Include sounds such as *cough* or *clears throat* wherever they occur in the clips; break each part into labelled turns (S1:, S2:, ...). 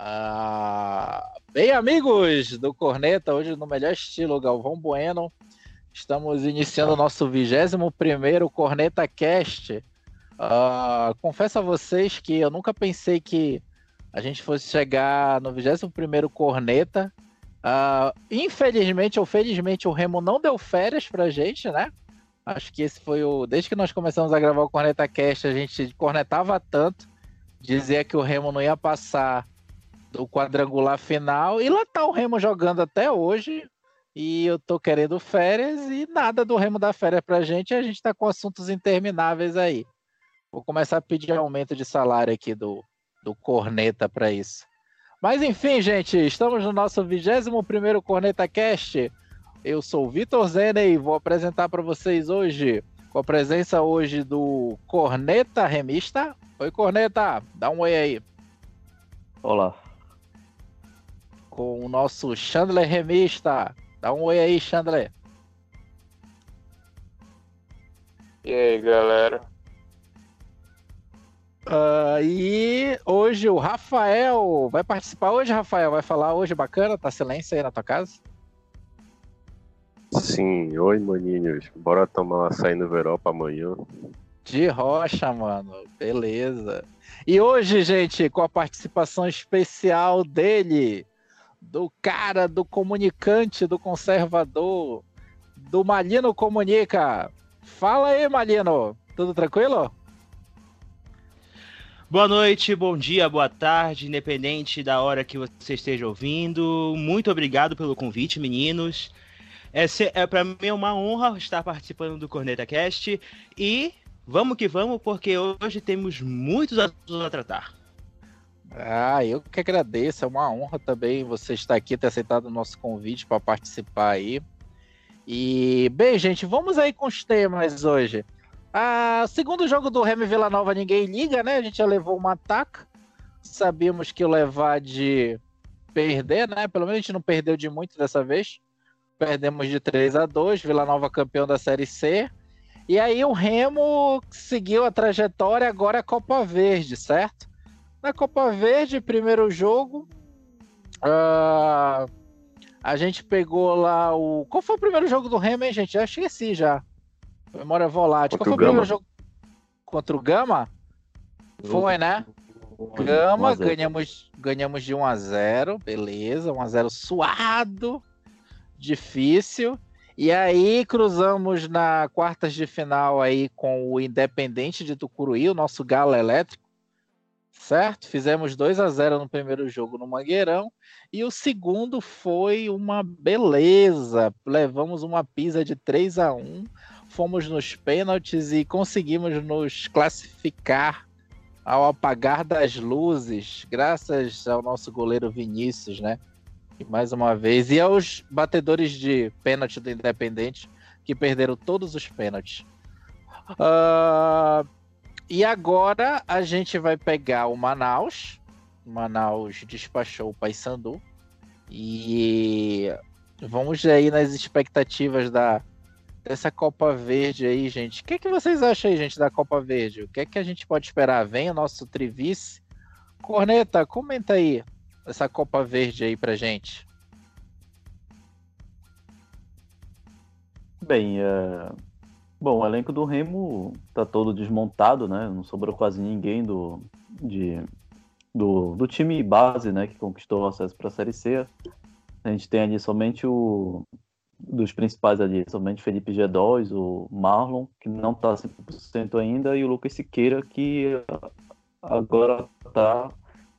S1: Ah, bem, amigos do Corneta, hoje no melhor estilo Galvão Bueno, estamos iniciando o nosso 21 Corneta Cast. Ah, confesso a vocês que eu nunca pensei que a gente fosse chegar no 21 Corneta. Ah, infelizmente ou felizmente o Remo não deu férias pra gente, né? Acho que esse foi o. Desde que nós começamos a gravar o Corneta Cast, a gente cornetava tanto, dizia que o Remo não ia passar do quadrangular final. E lá tá o Remo jogando até hoje. E eu tô querendo férias e nada do Remo da férias pra gente. a gente tá com assuntos intermináveis aí. Vou começar a pedir aumento de salário aqui do, do Corneta para isso. Mas enfim, gente, estamos no nosso 21 Corneta Cast. Eu sou Vitor Zene e vou apresentar para vocês hoje, com a presença hoje do Corneta Remista. Oi, Corneta, dá um oi aí.
S2: Olá
S1: com o nosso Chandler Remista. Dá um oi aí, Chandler.
S3: E aí, galera?
S1: Uh, e hoje o Rafael vai participar hoje, Rafael? Vai falar hoje, bacana? Tá silêncio aí na tua casa?
S2: Sim, oi maninhos. Bora tomar uma açaí no Veropa amanhã.
S1: De rocha, mano. Beleza. E hoje, gente, com a participação especial dele, do cara, do comunicante, do conservador, do Malino Comunica. Fala aí, Malino. Tudo tranquilo?
S4: Boa noite, bom dia, boa tarde, independente da hora que você esteja ouvindo. Muito obrigado pelo convite, meninos. É, é para mim é uma honra estar participando do Corneta Cast e vamos que vamos, porque hoje temos muitos assuntos a tratar.
S1: Ah, eu que agradeço. É uma honra também você estar aqui, ter aceitado o nosso convite para participar aí. E, bem, gente, vamos aí com os temas hoje. Ah, segundo jogo do Remy Vila Nova, ninguém liga, né? A gente já levou uma ataca. Sabíamos que levar de perder, né? Pelo menos a gente não perdeu de muito dessa vez. Perdemos de 3 a 2 Vila Nova campeão da Série C. E aí o Remo seguiu a trajetória, agora é Copa Verde, certo? Na Copa Verde, primeiro jogo, uh, a gente pegou lá o. Qual foi o primeiro jogo do Remo, hein, gente? Já esqueci já. Memória volátil. Qual foi o, primeiro jogo? Contra o Gama? Foi, né? Gama, ganhamos, ganhamos de 1 a 0 beleza, 1 a 0 suado, difícil. E aí cruzamos na quartas de final aí com o Independente de Tucuruí, o nosso galo elétrico certo? Fizemos 2 a 0 no primeiro jogo no Mangueirão e o segundo foi uma beleza. Levamos uma pisa de 3 a 1, fomos nos pênaltis e conseguimos nos classificar ao apagar das luzes, graças ao nosso goleiro Vinícius, né? E mais uma vez e aos batedores de pênalti do Independente que perderam todos os pênaltis. Uh, e agora a gente vai pegar o Manaus. Manaus despachou o Paysandu. E vamos aí nas expectativas da dessa Copa Verde aí, gente. O que, é que vocês acham aí, gente, da Copa Verde? O que é que a gente pode esperar? Vem o nosso Trivice. Corneta, comenta aí essa Copa Verde aí pra gente.
S2: Bem, uh, Bom, o elenco do Remo tá todo desmontado, né? Não sobrou quase ninguém do, de, do, do time base, né? Que conquistou o acesso para a Série C. A gente tem ali somente o dos principais ali, somente Felipe G2, o Marlon, que não está 100% ainda, e o Lucas Siqueira, que agora está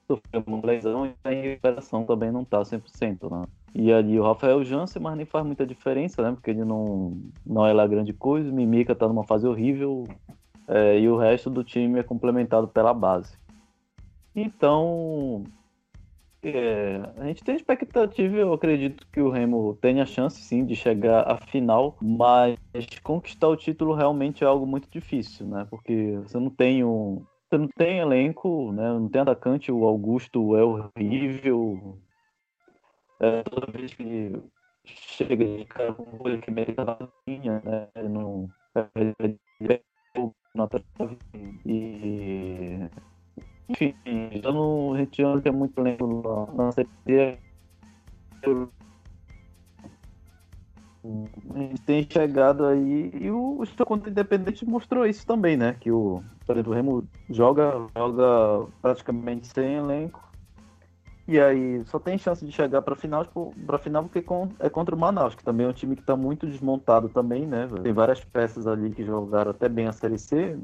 S2: sofrendo uma lesão e a recuperação também não está 100%, né? E ali o Rafael Jansen, mas nem faz muita diferença, né? Porque ele não, não é lá grande coisa. O Mimica tá numa fase horrível. É, e o resto do time é complementado pela base. Então, é, a gente tem expectativa, eu acredito que o Remo tenha chance sim de chegar à final, mas conquistar o título realmente é algo muito difícil, né? Porque você não tem um. Você não tem elenco, né? Não tem atacante, o Augusto é horrível, é, toda vez que chega de cara com o que meio na linha, né? Não na trave e Enfim, não, a gente não tem muito lento na, na série. A gente tem chegado aí e o, o contra independente mostrou isso também, né? Que o, o Remo joga, joga praticamente sem elenco. E aí só tem chance de chegar para final, para final porque é contra o Manaus, que também é um time que está muito desmontado também, né? Tem várias peças ali que jogaram até bem a Série C,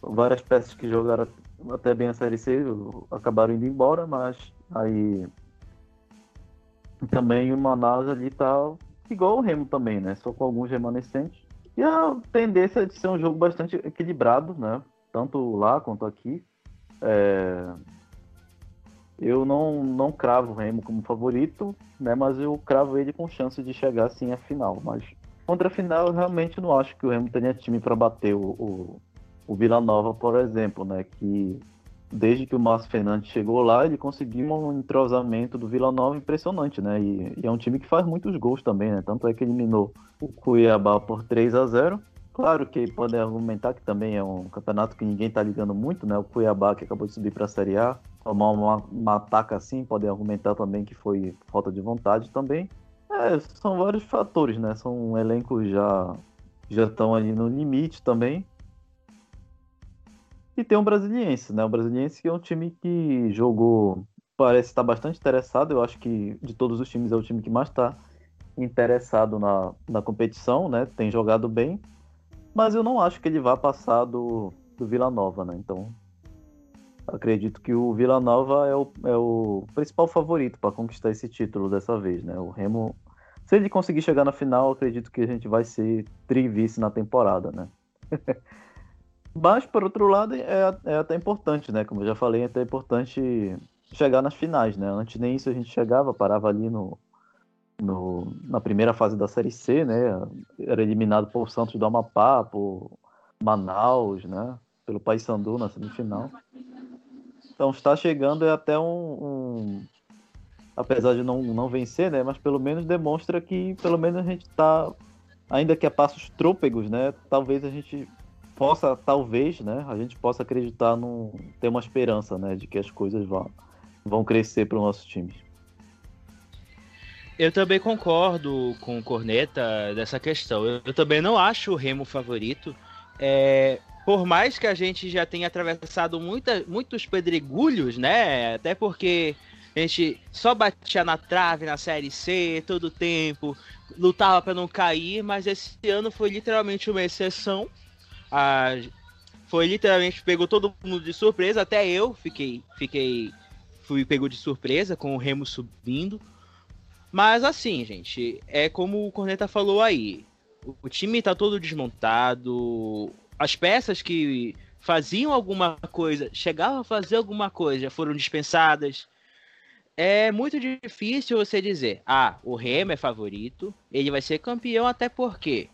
S2: várias peças que jogaram até bem a Série C acabaram indo embora, mas aí também o Manaus ali tá igual o Remo também, né? Só com alguns remanescentes. E a tendência é de ser um jogo bastante equilibrado, né? Tanto lá quanto aqui. É... Eu não, não cravo o Remo como favorito, né? Mas eu cravo ele com chance de chegar assim à final. Mas contra a final, eu realmente não acho que o Remo tenha time para bater o, o, o Vila Nova, por exemplo, né? Que desde que o Márcio Fernandes chegou lá, ele conseguiu um entrosamento do Vila Nova impressionante, né? E, e, é um time que faz muitos gols também, né? Tanto é que eliminou o Cuiabá por 3 a 0 Claro que podem argumentar que também é um campeonato que ninguém tá ligando muito, né? O Cuiabá que acabou de subir para a Série A, tomar uma, uma ataca assim, podem argumentar também que foi falta de vontade também. É, são vários fatores, né? São elencos já já estão ali no limite também. E tem um Brasiliense, né? O Brasiliense que é um time que jogou, parece estar bastante interessado. Eu acho que de todos os times é o time que mais está interessado na, na competição, né? Tem jogado bem, mas eu não acho que ele vá passar do, do Vila Nova, né? Então acredito que o Vila Nova é o, é o principal favorito para conquistar esse título dessa vez, né? O Remo, se ele conseguir chegar na final, acredito que a gente vai ser trivice na temporada, né? *laughs* Mas, por outro lado, é, é até importante, né? Como eu já falei, é até importante chegar nas finais, né? Antes nem isso a gente chegava, parava ali no, no, na primeira fase da Série C, né? Era eliminado por Santos do Amapá, por Manaus, né? Pelo Paysandu na semifinal. Então está chegando é até um, um, apesar de não, não vencer, né? Mas pelo menos demonstra que pelo menos a gente está ainda que a passos trôpegos, né? Talvez a gente possa, talvez, né, a gente possa acreditar num, ter uma esperança, né, de que as coisas vão, vão crescer para o nosso time.
S4: Eu também concordo com o Corneta dessa questão. Eu, eu também não acho o Remo favorito. É, por mais que a gente já tenha atravessado muita, muitos pedregulhos, né? Até porque a gente só batia na trave na Série C todo tempo, lutava para não cair, mas esse ano foi literalmente uma exceção a, foi literalmente pegou todo mundo de surpresa, até eu fiquei, fiquei, fui pego de surpresa com o Remo subindo. Mas assim, gente, é como o Corneta falou aí. O time tá todo desmontado. As peças que faziam alguma coisa, chegavam a fazer alguma coisa, foram dispensadas. É muito difícil você dizer, ah, o Remo é favorito, ele vai ser campeão, até porque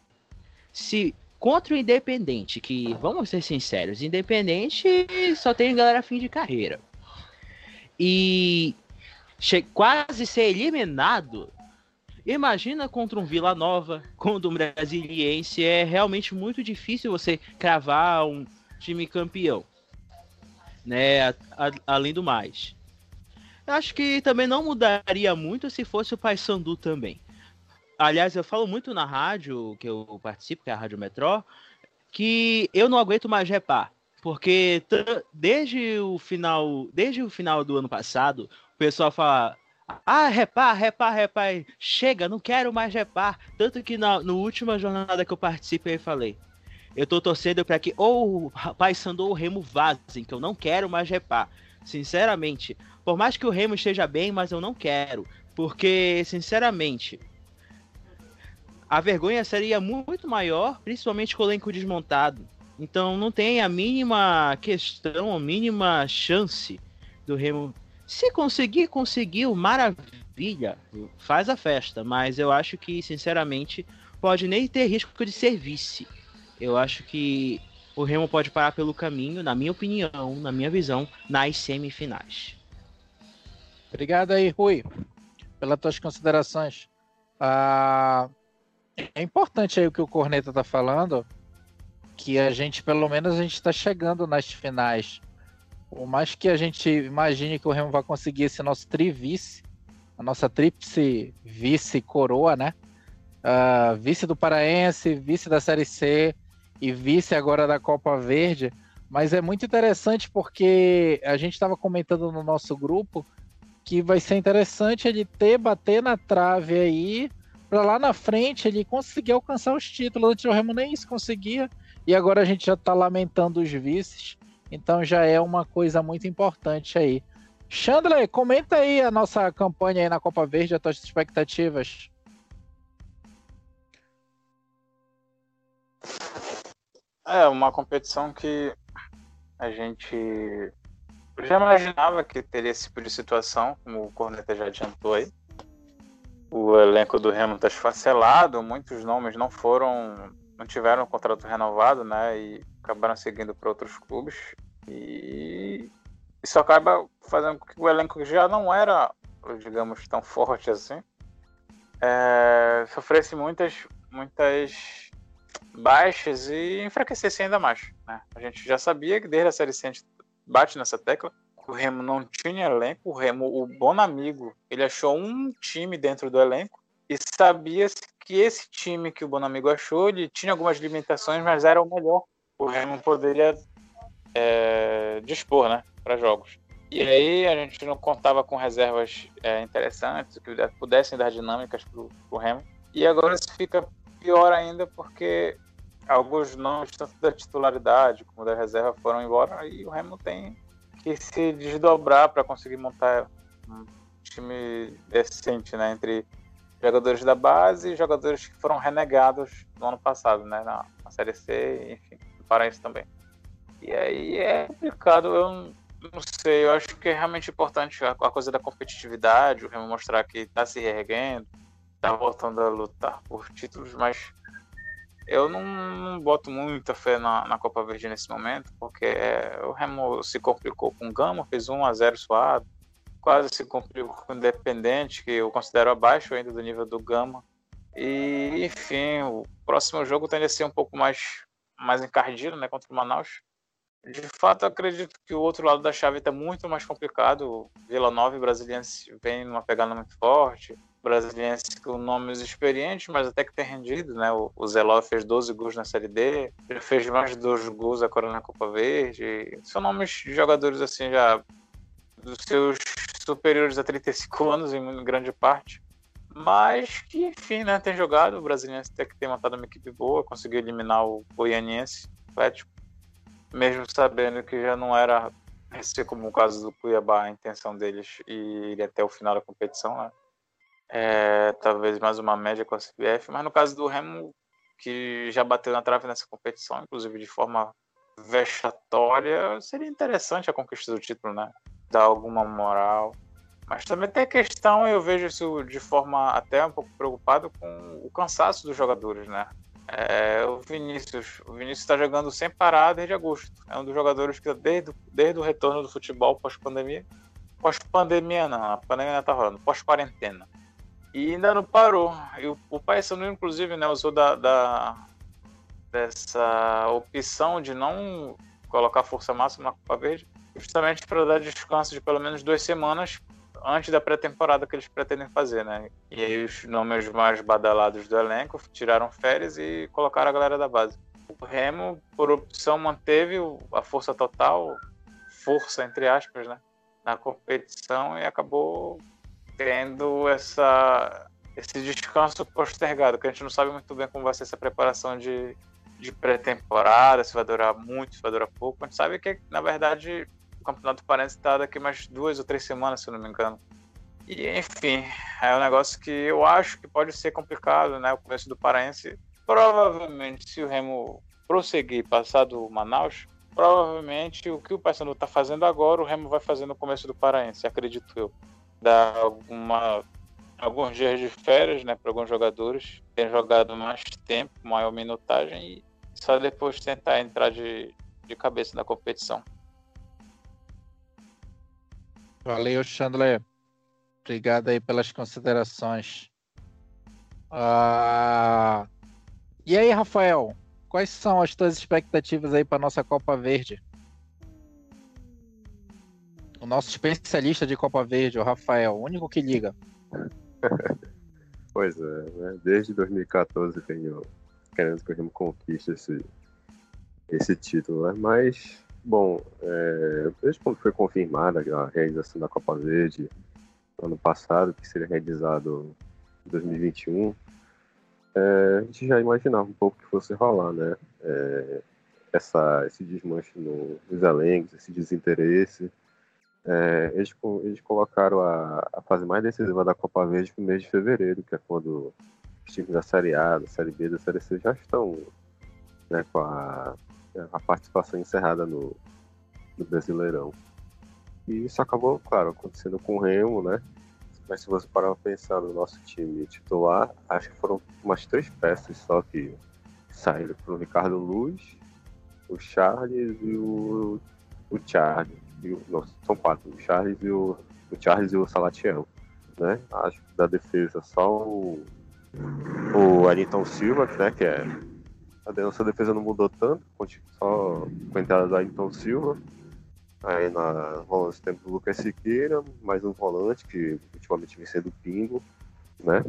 S4: se Contra o Independente, que, vamos ser sinceros, Independente só tem galera fim de carreira. E quase ser eliminado. Imagina contra um Vila Nova, contra um Brasiliense. É realmente muito difícil você cravar um time campeão. Né? A, a, além do mais. Eu acho que também não mudaria muito se fosse o Paysandu também. Aliás, eu falo muito na rádio que eu participo, que é a Rádio Metrô, que eu não aguento mais repar. Porque desde o final, desde o final do ano passado, o pessoal fala: "Ah, repar, repar, repar, chega, não quero mais repar". Tanto que na no última jornada que eu participei, eu falei: "Eu tô torcendo para que ou o Paysandu ou o Remo vazem, que eu não quero mais repar". Sinceramente, por mais que o Remo esteja bem, mas eu não quero, porque sinceramente, a vergonha seria muito maior, principalmente com o elenco desmontado. Então não tem a mínima questão, a mínima chance do Remo. Se conseguir, conseguiu, maravilha, faz a festa. Mas eu acho que, sinceramente, pode nem ter risco de ser vice. Eu acho que o Remo pode parar pelo caminho, na minha opinião, na minha visão, nas semifinais.
S1: Obrigado aí, Rui, pelas tuas considerações. Ah, é importante aí o que o Corneta tá falando, que a gente, pelo menos, a gente está chegando nas finais. Por mais que a gente imagine que o Remo vai conseguir esse nosso trivice, a nossa tríplice vice-coroa, né? Uh, vice do Paraense, vice da Série C e vice agora da Copa Verde. Mas é muito interessante porque a gente estava comentando no nosso grupo que vai ser interessante ele ter, bater na trave aí, para lá na frente ele conseguir alcançar os títulos. Antes o Remo nem isso conseguia, e agora a gente já está lamentando os vices, então já é uma coisa muito importante aí. Chandler, comenta aí a nossa campanha aí na Copa Verde, as tuas expectativas.
S3: É uma competição que a gente já imaginava que teria esse tipo de situação, como o Corneta já adiantou aí. O elenco do Remo está esfacelado, muitos nomes não foram, não tiveram contrato renovado, né? E acabaram seguindo para outros clubes. E isso acaba fazendo com que o elenco já não era, digamos, tão forte assim, é, sofresse muitas, muitas baixas e enfraquecesse ainda mais. Né? A gente já sabia que desde a Série C a gente bate nessa tecla, o Remo não tinha elenco, o Remo, o Bonamigo, ele achou um time dentro do elenco e sabia que esse time que o Bonamigo achou, ele tinha algumas limitações, mas era o melhor. O Remo poderia é, dispor, né? para jogos. E aí a gente não contava com reservas é, interessantes, que pudessem dar dinâmicas para o Remo. E agora isso fica pior ainda porque alguns nomes, tanto da titularidade como da reserva, foram embora e o Remo tem que se desdobrar para conseguir montar um time decente, né? Entre jogadores da base e jogadores que foram renegados no ano passado, né? Na, na Série C, enfim, para isso também. E aí é complicado, eu não sei, eu acho que é realmente importante a, a coisa da competitividade, o Remo mostrar que está se reerguendo, está voltando a lutar por títulos, mas eu não, não boto muita fé na, na, Copa Verde nesse momento, porque é, o Remo se complicou com o Gama, fez 1 a 0 suado, quase se complicou com o Independente, que eu considero abaixo ainda do nível do Gama. E, enfim, o próximo jogo tende a ser um pouco mais, mais encardido, né, contra o Manaus. De fato, acredito que o outro lado da chave está muito mais complicado. Vila Nova e Brasiliense vem numa pegada muito forte. Brasiliense com nomes experientes, mas até que tem rendido, né? O, o Zeló fez 12 gols na Série D, já fez mais de dois gols agora na Copa Verde. São nomes de jogadores assim já dos seus superiores a 35 anos em grande parte. Mas que, enfim, né? Tem jogado. O Brasiliense até que tem montado uma equipe boa, conseguiu eliminar o Goianiense Atlético mesmo sabendo que já não era ser como o caso do Cuiabá, a intenção deles ir até o final da competição, né? É, talvez mais uma média com a CBF, mas no caso do Remo, que já bateu na trave nessa competição, inclusive de forma vexatória, seria interessante a conquista do título, né? Dar alguma moral. Mas também tem a questão, eu vejo isso de forma até um pouco preocupado com o cansaço dos jogadores, né? É, o Vinícius. O Vinícius está jogando sem parar desde agosto. É um dos jogadores que desde, desde o retorno do futebol pós-pandemia. Pós-pandemia não, a pandemia não tá rolando, pós-quarentena. E ainda não parou. E o, o Paysandu, inclusive, né, usou da, da, dessa opção de não colocar força máxima na Copa Verde, justamente para dar descanso de pelo menos duas semanas antes da pré-temporada que eles pretendem fazer, né? E aí os nomes mais badalados do elenco tiraram férias e colocaram a galera da base. O Remo, por opção, manteve a força total, força entre aspas, né? Na competição e acabou tendo essa, esse descanso postergado, que a gente não sabe muito bem como vai ser essa preparação de, de pré-temporada, se vai durar muito, se vai durar pouco. A gente sabe que, na verdade, o campeonato parece estar daqui mais duas ou três semanas, se eu não me engano. E, enfim, é um negócio que eu acho que pode ser complicado, né? O começo do Paraense. Provavelmente, se o Remo prosseguir passar do Manaus, provavelmente o que o Paysandu está fazendo agora, o Remo vai fazer no começo do Paraense, acredito eu. Dar alguma, alguns dias de férias, né, para alguns jogadores, ter jogado mais tempo, maior minutagem e só depois tentar entrar de, de cabeça na competição.
S1: Valeu, Chandler. Obrigado aí pelas considerações. Ah... E aí, Rafael, quais são as tuas expectativas aí para nossa Copa Verde? O nosso especialista de Copa Verde, o Rafael, o único que liga. *laughs*
S5: pois é, né? desde 2014 venho querendo que o Remo conquiste esse, esse título, né? Mas, bom, é, desde quando foi confirmada a realização da Copa Verde ano passado, que seria realizado em 2021, é, a gente já imaginava um pouco que fosse rolar, né? É, essa, esse desmanche no, nos elencos, esse desinteresse. É, eles, eles colocaram a, a, fase mais decisiva da Copa Verde no mês de fevereiro, que é quando os times da Série A, da Série B, da Série C já estão né, com a, a participação encerrada no, no Brasileirão. E isso acabou, claro, acontecendo com o Remo, né? Mas se você parar para pensar no nosso time titular, acho que foram umas três peças só que saíram para o Ricardo Luz, o Charles e o, o Charles. E o, não, são quatro, o Charles e o, o Charles e o Salatiel. Né? Acho que da defesa só o, o Ayrton Silva, né, que é. A nossa defesa não mudou tanto, só com a entrada do Ayrton Silva. Aí na volante temos o Lucas Siqueira, mais um volante que ultimamente vem sendo Pingo, né?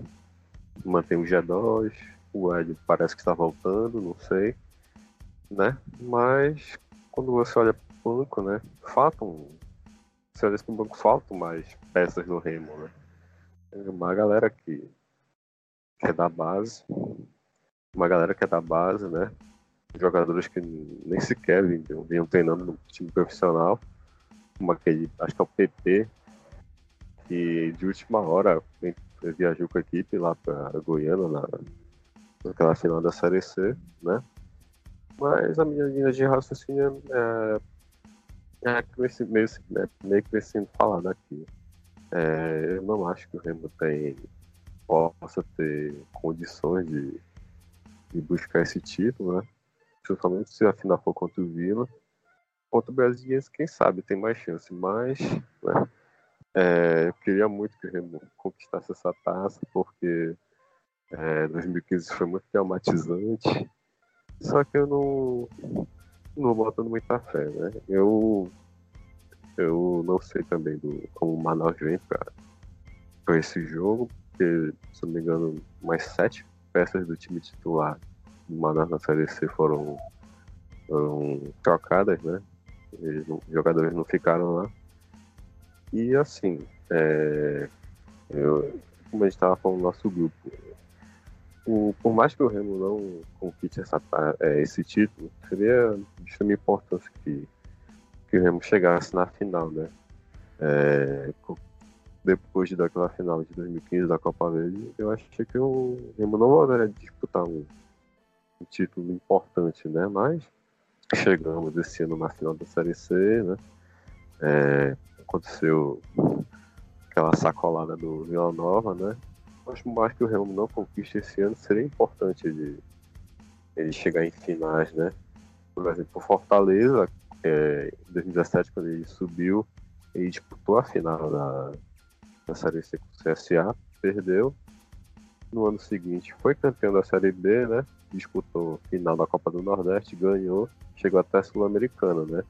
S5: Mantém o G2, o Ed parece que está voltando, não sei né? Mas quando você olha para o banco, né? Faltam. Você olha para o banco, faltam mais peças no Remo, né? Uma galera que, que é da base, uma galera que é da base, né? Jogadores que nem sequer vinham, vinham treinando no time profissional, como aquele, acho que é o PP, que de última hora viajou com a equipe lá para Goiânia na, naquela final da Série C, né? Mas a minha linha de raciocínio é, é meio, é meio que sendo falado aqui. É, eu não acho que o Remo tem, possa ter condições de, de buscar esse título, né? Principalmente se a final for contra o Vila. Contra o Brasiliense, quem sabe tem mais chance, mas né, é, eu queria muito que o Remo conquistasse essa taça, porque é, 2015 foi muito traumatizante só que eu não, não botando muita fé, né? Eu, eu não sei também do, como o Manaus vem para esse jogo, porque, se não me engano, mais sete peças do time titular do Manaus na Série C foram, foram trocadas, né? Eles os jogadores não ficaram lá. E assim, é, eu, como a gente estava falando no nosso grupo, o, por mais que o Remo não conquiste essa, é, esse título, seria de extrema importância que, que o Remo chegasse na final, né? É, depois daquela final de 2015 da Copa Verde, eu achei que o Remo não voltaria disputar um, um, título importante, né? Mas chegamos esse ano na final da Série C, né? É, aconteceu aquela sacolada do Vila Nova, né? acho mais que o Remo não conquiste esse ano, seria importante ele, ele chegar em finais, né? Por exemplo, Fortaleza, é, em 2017, quando ele subiu, ele disputou a final da, da Série C com o CSA, perdeu. No ano seguinte foi campeão da Série B, né? Disputou final da Copa do Nordeste, ganhou, chegou até a Sul-Americana, né?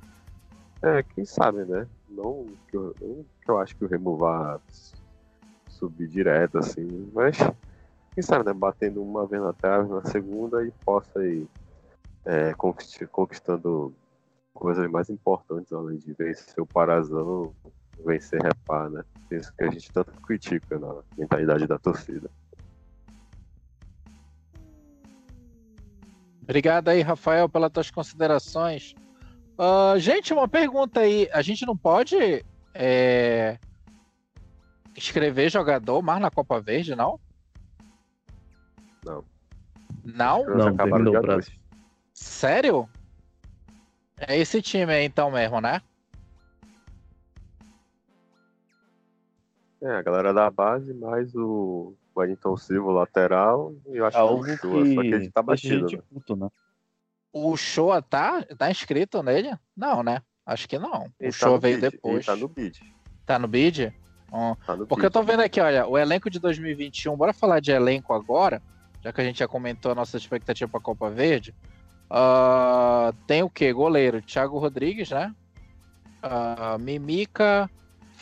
S5: É, quem sabe, né? Não que eu, não que eu acho que o Remo vá subir direto, assim, mas quem sabe, né? Batendo uma vez na trave, na segunda e possa ir é, conquistando coisas mais importantes, além de vencer o Parazão, vencer Repar, né? Isso que a gente tanto critica na mentalidade da torcida.
S1: Obrigado aí, Rafael, pelas tuas considerações. Uh, gente, uma pergunta aí. A gente não pode é, escrever jogador mais na Copa Verde, não?
S5: Não.
S1: Não?
S2: Não, terminou o prazo.
S1: Sério? É esse time aí então mesmo, né?
S5: É, a galera da base, mais o Wellington Silva, lateral, e eu acho
S2: Algo
S5: que o Shoa,
S2: que
S5: só que ele tá batido, né?
S2: puto, né?
S1: O Shoa tá, tá inscrito nele? Não, né? Acho que não.
S5: Ele
S1: o
S5: tá
S1: Shoa veio
S5: bid,
S1: depois.
S5: Ele tá no bid.
S1: Tá no bid?
S5: Tá no
S1: Porque eu
S5: bid.
S1: tô vendo aqui, olha, o elenco de 2021, bora falar de elenco agora, já que a gente já comentou a nossa expectativa pra Copa Verde. Ah, tem o quê? Goleiro, Thiago Rodrigues, né? uh, Mimica,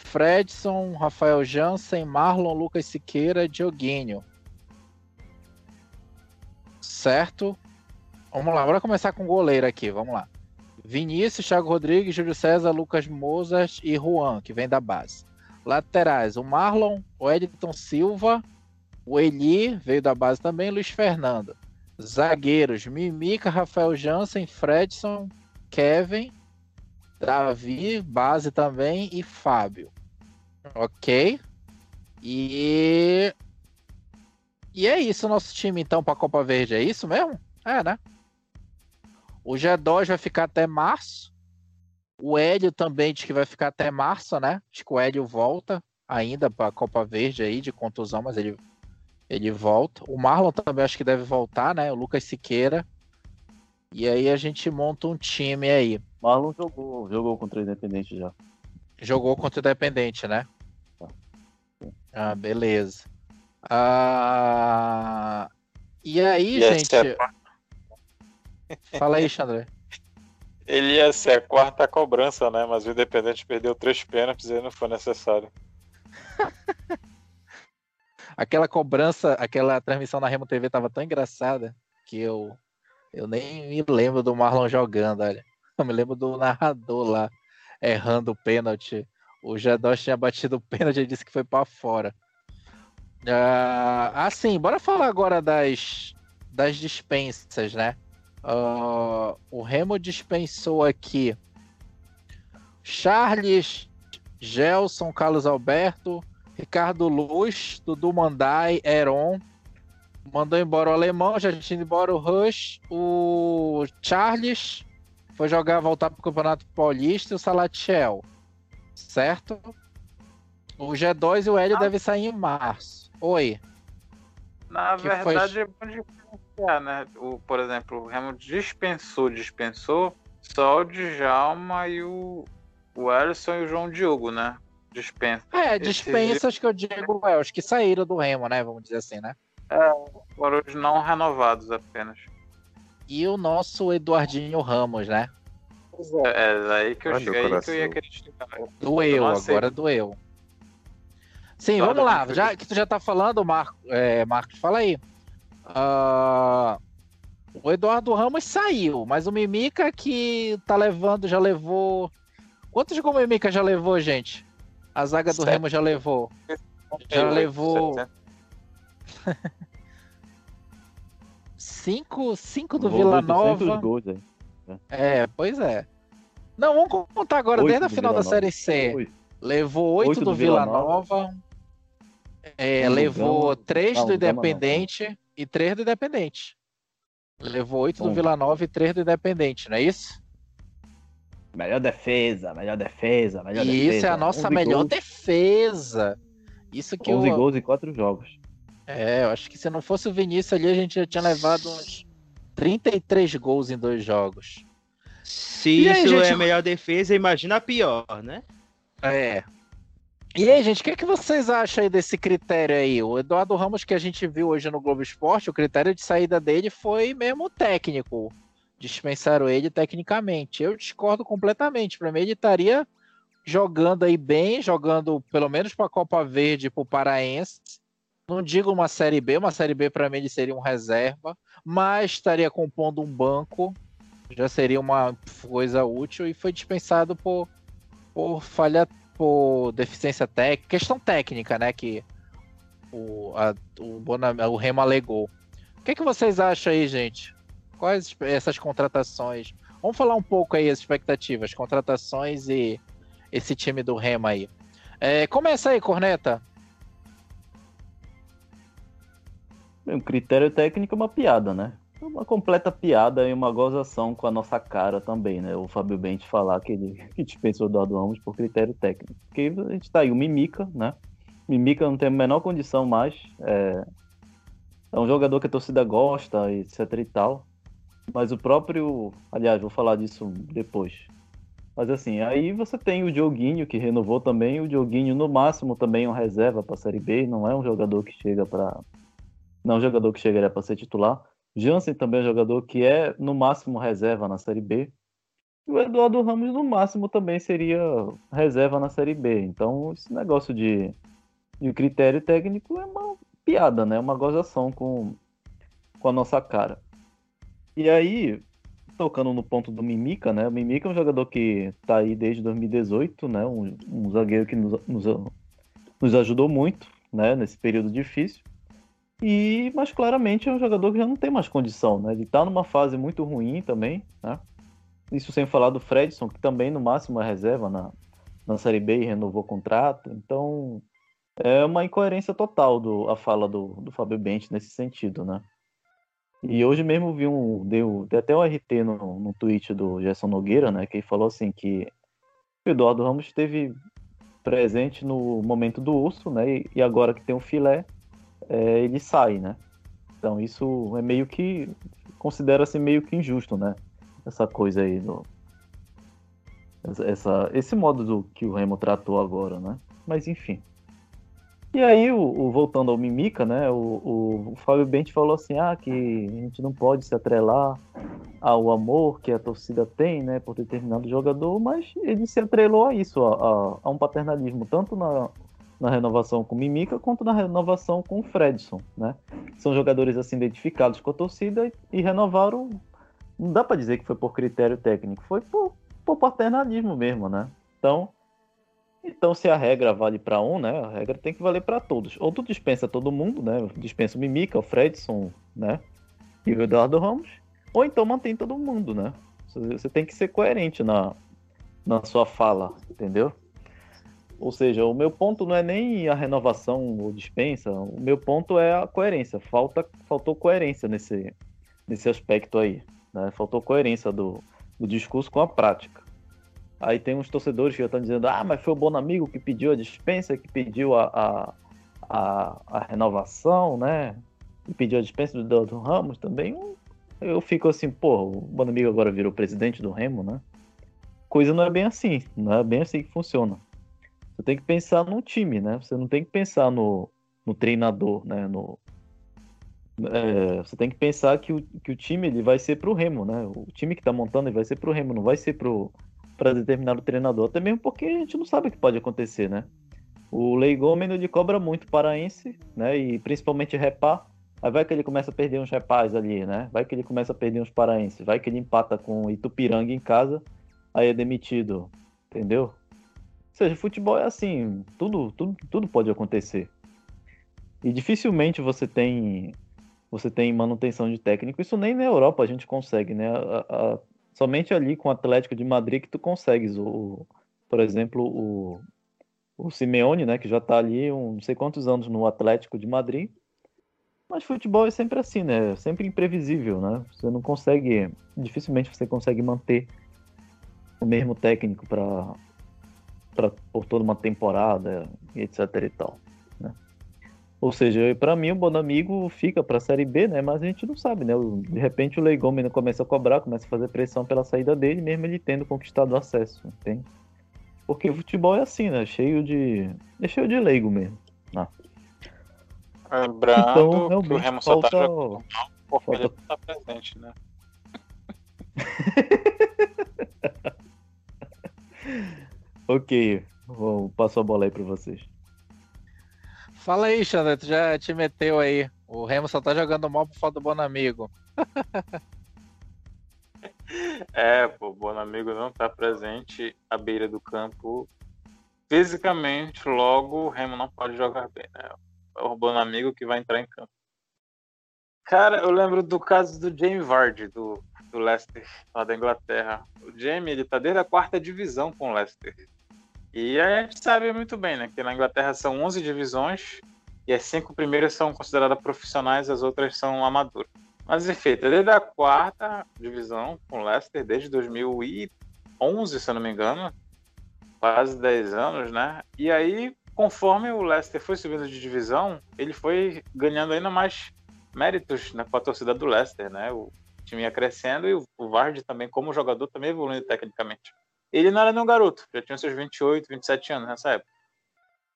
S1: Fredson, Rafael Jansen, Marlon, Lucas Siqueira, Dioguinho. Certo? Vamos lá, bora começar com o goleiro aqui, vamos lá. Vinícius, Thiago Rodrigues, Júlio César, Lucas Mozart e Juan, que vem da base. Laterais, o Marlon, o Edson Silva, o Eli, veio da base também, Luiz Fernando. Zagueiros, Mimica, Rafael Jansen, Fredson, Kevin, Davi, base também, e Fábio. Ok? E. E é isso o nosso time, então, para a Copa Verde. É isso mesmo? É, né? O G2 vai ficar até março. O Hélio também diz que vai ficar até março, né? Acho que o Hélio volta ainda para a Copa Verde aí, de contusão, mas ele, ele volta. O Marlon também acho que deve voltar, né? O Lucas Siqueira. E aí a gente monta um time aí.
S2: Marlon jogou, jogou contra o Independente já.
S1: Jogou contra o Independente, né? Tá. Ah, beleza. Ah... E aí, e gente. É Fala aí, Xandré. *laughs*
S3: Ele ia ser a quarta cobrança, né? Mas o Independente perdeu três pênaltis e não foi necessário. *laughs*
S1: aquela cobrança, aquela transmissão na Remo TV tava tão engraçada que eu, eu nem me lembro do Marlon jogando, olha. Eu me lembro do narrador lá errando o pênalti. O Jadós tinha batido o pênalti e disse que foi para fora. Uh, assim, bora falar agora das, das dispensas, né? Uh, o Remo dispensou aqui Charles, Gelson, Carlos Alberto, Ricardo Luz, Dudu Mandai, Heron. Mandou embora o alemão, já tinha ido embora o Rush, o Charles foi jogar, voltar para o Campeonato Paulista e o Salatiel. Certo? O G2 e o Hélio ah. devem sair em março. Oi.
S3: Na que verdade, foi... é bom diferenciar, né? O, por exemplo, o Remo dispensou, dispensou só o Djalma e o, o e o João Diogo, né? Dispensa.
S1: É, dispensas que eu digo, é, os que saíram do Remo, né? Vamos dizer assim, né?
S3: É, foram os não renovados apenas.
S1: E o nosso Eduardinho Ramos, né?
S3: É, é aí que eu, Ai, aí que eu ia criticar.
S1: Doeu, agora doeu. Sim, vamos lá. Já que tu já tá falando, Marco, é, Marcos, fala aí. Uh, o Eduardo Ramos saiu, mas o Mimica que tá levando, já levou. Quantos gols o Mimica já levou, gente? A zaga do. Remo já levou. Já levou. *laughs* cinco, cinco do Vila Nova.
S2: Gols,
S1: é, pois é. Não, vamos contar agora, desde a final da Série C. Levou oito, do, do Vila Nova. Nova. É, levou três do Independente e três do Independente. Levou oito do Vila Nova e três do Independente, não é isso?
S2: Melhor defesa, melhor defesa, melhor
S1: e
S2: defesa.
S1: Isso é a nossa melhor gols. defesa. Isso que
S2: 11
S1: eu...
S2: gols em quatro jogos.
S1: É, eu acho que se não fosse o Vinícius ali, a gente já tinha levado uns 33 gols em dois jogos.
S4: Se e isso aí, gente... é a melhor defesa, imagina a pior, né?
S1: É, e aí, gente, o que, é que vocês acham aí desse critério aí? O Eduardo Ramos que a gente viu hoje no Globo Esporte, o critério de saída dele foi mesmo técnico. Dispensaram ele tecnicamente. Eu discordo completamente. Para mim, ele estaria jogando aí bem, jogando pelo menos para a Copa Verde para o Paraense. Não digo uma Série B, uma Série B para mim ele seria um reserva, mas estaria compondo um banco, já seria uma coisa útil e foi dispensado por, por falha por deficiência técnica, questão técnica, né, que o, a, o, Bonam, o Remo alegou. O que, que vocês acham aí, gente? Quais essas contratações? Vamos falar um pouco aí as expectativas, contratações e esse time do Remo aí. É, começa aí, Corneta.
S2: O critério técnico é uma piada, né? uma completa piada e uma gozação com a nossa cara também, né? O Fábio Bente falar que ele *laughs* que dispensou o Eduardo Ramos por critério técnico. Porque a gente tá aí, o Mimica, né? Mimica não tem a menor condição mais. É, é um jogador que a torcida gosta, etc e tal. Mas o próprio. Aliás, vou falar disso depois. Mas assim, aí você tem o Dioguinho, que renovou também. O Dioguinho, no máximo, também é um reserva para a Série B. Não é um jogador que chega para. Não é um jogador que chegaria para ser titular. Jansen também é um jogador que é, no máximo, reserva na Série B. E o Eduardo Ramos, no máximo, também seria reserva na Série B. Então, esse negócio de, de critério técnico é uma piada, né? Uma gozação com, com a nossa cara. E aí, tocando no ponto do Mimica, né? O Mimica é um jogador que tá aí desde 2018, né? Um, um zagueiro que nos, nos, nos ajudou muito, né? Nesse período difícil. E, mas claramente é um jogador que já não tem mais condição, né? Ele tá numa fase muito ruim também, né? Isso sem falar do Fredson, que também no máximo é reserva na, na Série B e renovou o contrato. Então, é uma incoerência total do, a fala do, do Fábio Bente nesse sentido, né? E hoje mesmo vi um. Deu, deu até um RT no, no tweet do Gerson Nogueira, né? Que ele falou assim que o Eduardo Ramos esteve presente no momento do urso, né? E, e agora que tem o filé, é, ele sai, né? Então isso é meio que considera-se meio que injusto, né? Essa coisa aí do essa, esse modo do que o Remo tratou agora, né? Mas enfim. E aí, o, o, voltando ao Mimica, né? O, o, o Fábio Bente falou assim: ah, que a gente não pode se atrelar ao amor que a torcida tem, né, por determinado jogador, mas ele se atrelou a isso, a, a, a um paternalismo, tanto na, na renovação com o Mimica quanto na renovação com o Fredson, né? São jogadores assim identificados com a torcida e renovaram. Não dá para dizer que foi por critério técnico, foi por, por paternalismo mesmo, né? Então, então, se a regra vale para um, né, a regra tem que valer para todos. Ou tu dispensa todo mundo, né? Dispensa o Mimica, o Fredson, né? E o Eduardo Ramos. Ou então mantém todo mundo, né? Você tem que ser coerente na, na sua fala, entendeu? Ou seja, o meu ponto não é nem a renovação ou dispensa, o meu ponto é a coerência. Falta, faltou coerência nesse, nesse aspecto aí. Né? Faltou coerência do, do discurso com a prática. Aí tem uns torcedores que já estão dizendo, ah, mas foi o Bonamigo que pediu a dispensa, que pediu a, a, a, a renovação, né? E pediu a dispensa do Eduardo Ramos também. Eu fico assim, pô, o Bonamigo agora virou presidente do Remo, né? Coisa não é bem assim, não é bem assim que funciona. Você tem que pensar no time, né? Você não tem que pensar no, no treinador, né? No, é, você tem que pensar que o, que o time ele vai ser pro Remo, né? O time que tá montando ele vai ser pro Remo, não vai ser pro, para determinado treinador, até mesmo porque a gente não sabe o que pode acontecer, né? O Leigomeno ele cobra muito paraense, né? E principalmente repá. Aí vai que ele começa a perder uns repás ali, né? Vai que ele começa a perder uns paraenses, vai que ele empata com Itupiranga em casa, aí é demitido, entendeu? Seja, futebol é assim, tudo, tudo, tudo pode acontecer. E dificilmente você tem você tem manutenção de técnico. Isso nem na Europa a gente consegue, né? A, a, somente ali com o Atlético de Madrid que tu consegues o, por exemplo, o, o Simeone, né, que já está ali um, não sei quantos anos no Atlético de Madrid. Mas futebol é sempre assim, né? Sempre imprevisível, né? Você não consegue, dificilmente você consegue manter o mesmo técnico para por toda uma temporada, etc e tal. Ou seja, para mim o Bonamigo fica para a Série B, né? Mas a gente não sabe, né? De repente o Leigomeno começa a cobrar, começa a fazer pressão pela saída dele, mesmo ele tendo conquistado o acesso, entende? Porque o futebol é assim, né? Cheio de. É cheio de leigo mesmo. Ah.
S3: Lembrando então, que o Remo só tá falta... tá jogando porque falta... ele tá presente, né? *laughs*
S2: ok, vou passo a bola aí para vocês.
S1: Fala aí, Xander, tu já te meteu aí. O Remo só tá jogando mal por falta do Bonamigo. *laughs*
S3: é, pô, o Bonamigo não tá presente à beira do campo fisicamente, logo o Remo não pode jogar bem, né? É o Bonamigo que vai entrar em campo. Cara, eu lembro do caso do Jamie Vardy, do, do Leicester, lá da Inglaterra. O Jamie, ele tá desde a quarta divisão com o Leicester. E a gente sabe muito bem, né? Que na Inglaterra são 11 divisões e as cinco primeiras são consideradas profissionais, as outras são amadoras. Mas enfim, desde a quarta divisão com o Leicester, desde 2011, se eu não me engano, quase 10 anos, né? E aí, conforme o Leicester foi subindo de divisão, ele foi ganhando ainda mais méritos né, com a torcida do Leicester, né? O time ia crescendo e o Vardy também, como jogador, também evoluindo tecnicamente. Ele não era nenhum garoto, já tinha seus 28, 27 anos nessa época.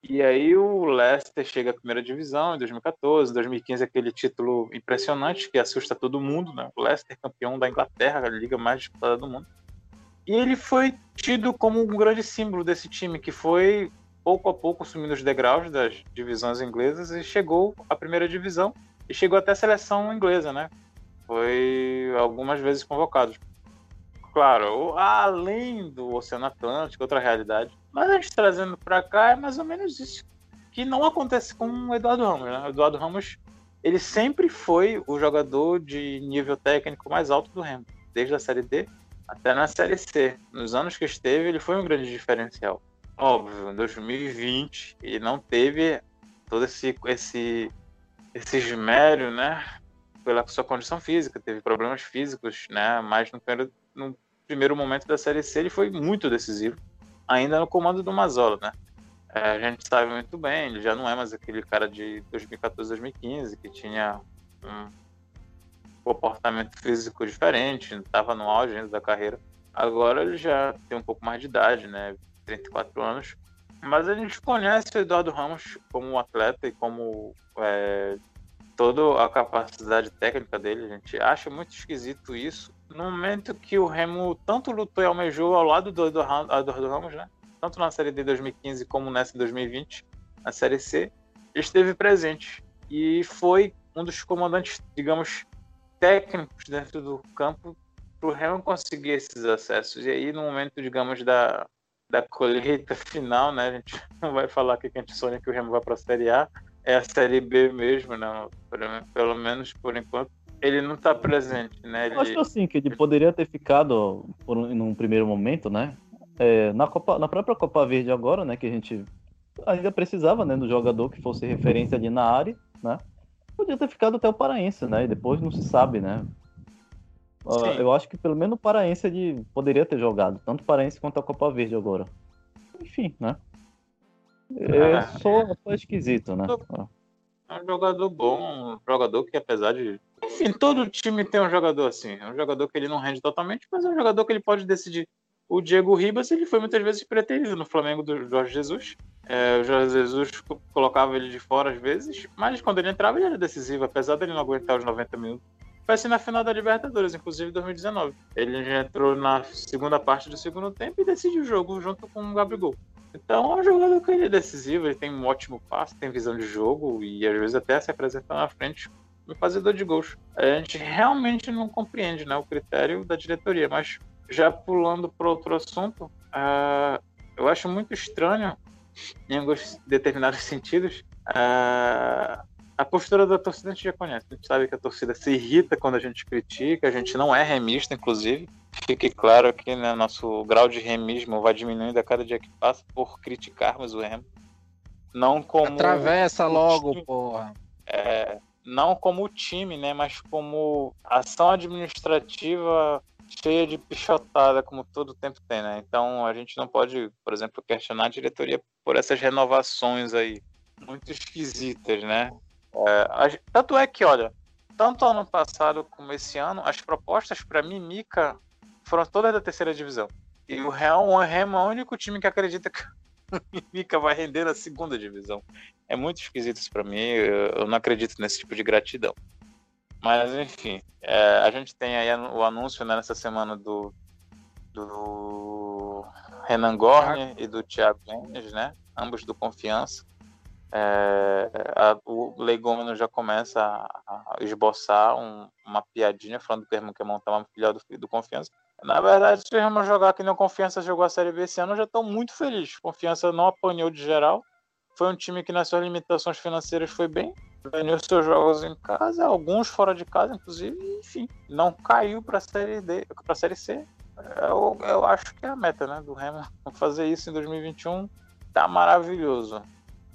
S3: E aí o Leicester chega à primeira divisão em 2014, 2015 aquele título impressionante que assusta todo mundo, né? O Leicester campeão da Inglaterra, a liga mais disputada do mundo. E ele foi tido como um grande símbolo desse time, que foi pouco a pouco subindo os degraus das divisões inglesas e chegou à primeira divisão e chegou até a seleção inglesa, né? Foi algumas vezes convocado. Claro, além do Oceano Atlântico, outra realidade. Mas a gente trazendo para cá é mais ou menos isso que não acontece com o Eduardo Ramos, né? O Eduardo Ramos, ele sempre foi o jogador de nível técnico mais alto do Remo, desde a Série D até na Série C. Nos anos que esteve, ele foi um grande diferencial. Óbvio, em 2020 ele não teve todo esse esse esse esmero, né, pela sua condição física, teve problemas físicos, né, mas no primeiro, no primeiro momento da Série C ele foi muito decisivo, ainda no comando do Mazola, né. É, a gente sabe muito bem, ele já não é mais aquele cara de 2014, 2015 que tinha um comportamento físico diferente, estava no auge ainda da carreira. Agora ele já tem um pouco mais de idade, né? 34 anos. Mas a gente conhece o Eduardo Ramos como atleta e como é, toda a capacidade técnica dele. A gente acha muito esquisito isso. No momento que o Remo tanto lutou e almejou ao lado do Eduardo Ramos, né? Tanto na Série D 2015 como nessa 2020, na Série C, esteve presente. E foi um dos comandantes, digamos, técnicos dentro do campo para o Remo conseguir esses acessos. E aí, no momento, digamos, da, da colheita final, né? A gente *laughs* não vai falar que a gente sonha que o Remo vai para a Série A, é a Série B mesmo, né? Pelo menos por enquanto. Ele não está presente, né? Ele...
S2: Eu acho assim, que ele poderia ter ficado por um, num primeiro momento, né? É, na, Copa, na própria Copa Verde agora, né? Que a gente ainda precisava, né? Do jogador que fosse referência ali na área, né? podia ter ficado até o Paraense, né? E depois não se sabe, né? Uh, eu acho que pelo menos o Paraense ele poderia ter jogado, tanto o Paraense quanto a Copa Verde agora. Enfim, né? É, ah. só, só esquisito, né?
S3: É um jogador bom, um jogador que apesar de. Enfim, todo time tem um jogador assim. É um jogador que ele não rende totalmente, mas é um jogador que ele pode decidir. O Diego Ribas, ele foi muitas vezes preterido no Flamengo do Jorge Jesus. É, o Jorge Jesus colocava ele de fora às vezes, mas quando ele entrava ele era decisivo, apesar dele não aguentar os 90 minutos. Foi assim na final da Libertadores, inclusive em 2019. Ele já entrou na segunda parte do segundo tempo e decidiu o jogo junto com o Gabigol. Então é um jogador que ele é decisivo, ele tem um ótimo passe, tem visão de jogo e às vezes até se apresenta na frente no fazedor de gols. A gente realmente não compreende né, o critério da diretoria, mas já pulando para outro assunto, uh, eu acho muito estranho em alguns determinados *laughs* sentidos. Uh, a postura da torcida a gente já conhece. A gente sabe que a torcida se irrita quando a gente critica, a gente não é remista, inclusive. Fique claro que né, nosso grau de remismo vai diminuindo a cada dia que passa por criticarmos o Remo. Não como.
S1: Atravessa logo, porra.
S3: É, não como time, né? Mas como ação administrativa cheia de pichotada, como todo tempo tem, né? Então a gente não pode, por exemplo, questionar a diretoria por essas renovações aí, muito esquisitas, né? É, tanto é que, olha, tanto ano passado como esse ano, as propostas para Mimica foram todas da terceira divisão. E o Real o Remo é o único time que acredita que *laughs* Mimica vai render na segunda divisão. É muito esquisito isso para mim, eu não acredito nesse tipo de gratidão. Mas, enfim, é, a gente tem aí o anúncio né, nessa semana do, do Renan Gorne e do Thiago Mendes, né? Ambos do Confiança. É, a, o Legômeno já começa a, a esboçar um, uma piadinha falando que o Irmão quer montar uma filial do, do Confiança. Na verdade, se o Irmão jogar que nem o Confiança jogou a Série B esse ano, eu já estou muito feliz. Confiança não apanhou de geral. Foi um time que nas suas limitações financeiras foi bem ganhou seus jogos em casa, alguns fora de casa, inclusive, enfim, não caiu para a série D, para série C. Eu, eu acho que é a meta, né, do Remo *laughs* fazer isso em 2021 tá maravilhoso,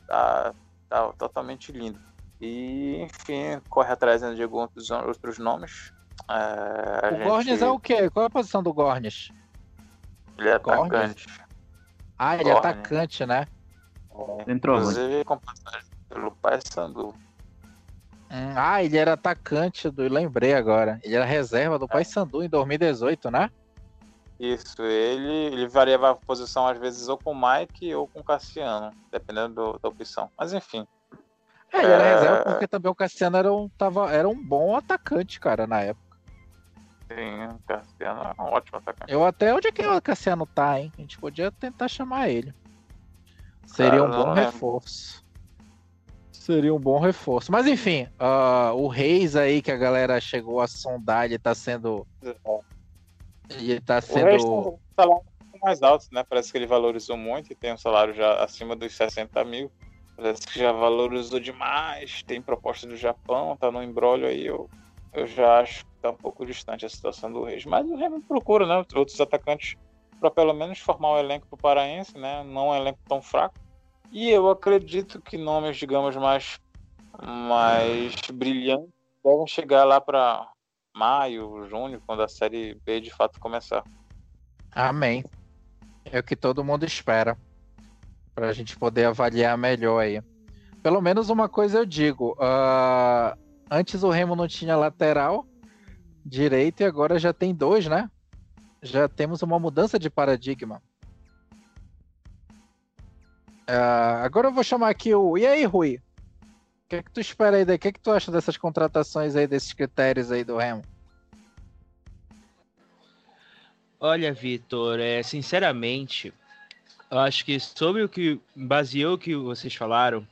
S3: tá, tá totalmente lindo. E enfim, corre atrás né, de alguns outros nomes.
S1: É, o gente... Gornes é o quê? Qual é a posição do Gornes?
S3: Ele é atacante.
S1: Ah, ele é atacante, né?
S3: É, Entrou. Inclusive com passagem pelo Pai Sandu.
S1: Hum, ah, ele era atacante do. Lembrei agora. Ele era reserva do é. Paysandu em 2018, né?
S3: Isso, ele, ele variava a posição às vezes ou com o Mike ou com o Cassiano, dependendo do, da opção. Mas enfim.
S1: É, ele era é... reserva porque também o Cassiano era um, tava, era um bom atacante, cara, na época.
S3: Sim, o Cassiano é um ótimo atacante.
S1: Eu até onde é que o Cassiano tá, hein? A gente podia tentar chamar ele. Seria um bom reforço. Seria um bom reforço. Mas enfim, uh, o Reis aí que a galera chegou a sondar, ele tá sendo. Ele tá sendo. O Reis tá um
S3: salário mais alto, né? Parece que ele valorizou muito e tem um salário já acima dos 60 mil. Parece que já valorizou demais. Tem proposta do Japão, tá no embrólio aí. Eu, eu já acho tá um pouco distante a situação do Reis. Mas o Remo procura, né? Outros atacantes para pelo menos formar um elenco pro Paraense, né? Não um elenco tão fraco e eu acredito que nomes, digamos, mais, mais brilhantes devem chegar lá para maio, junho, quando a série B de fato começar.
S1: Amém. É o que todo mundo espera. Para a gente poder avaliar melhor aí. Pelo menos uma coisa eu digo. Uh, antes o Remo não tinha lateral direito e agora já tem dois, né? Já temos uma mudança de paradigma. Uh, agora eu vou chamar aqui o. E aí, Rui? O que é que tu espera aí? O que é que tu acha dessas contratações aí, desses critérios aí do Remo?
S4: Olha, Vitor, é, sinceramente, acho que sobre o que baseou o que vocês falaram,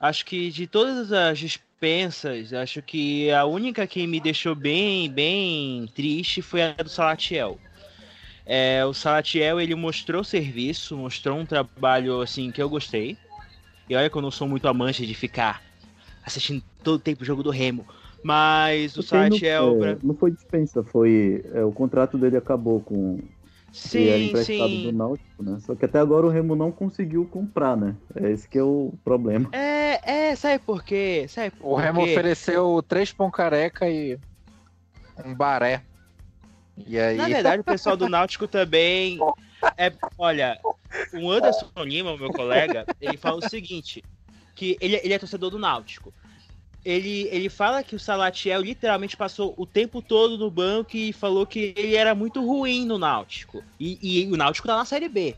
S4: acho que de todas as dispensas, acho que a única que me deixou bem, bem triste foi a do Salatiel. É, o Salatiel ele mostrou serviço, mostrou um trabalho assim que eu gostei. E olha que eu não sou muito amante de ficar assistindo todo o tempo o jogo do Remo. Mas o Salatiel.
S2: Não, é, não foi dispensa, foi. É, o contrato dele acabou com.
S4: Sim, ele era emprestado sim.
S2: do Náutico, né? Só que até agora o Remo não conseguiu comprar, né? É esse que é o problema.
S4: É, é, sabe por quê? Sabe por
S1: o Remo
S4: quê?
S1: ofereceu três pão careca e um baré. E aí...
S4: Na verdade, o pessoal do Náutico também. É, olha, o Anderson Lima, meu colega, ele fala o seguinte: que ele, ele é torcedor do Náutico. Ele, ele fala que o Salatiel literalmente passou o tempo todo no banco e falou que ele era muito ruim no Náutico. E, e o Náutico tá na Série B.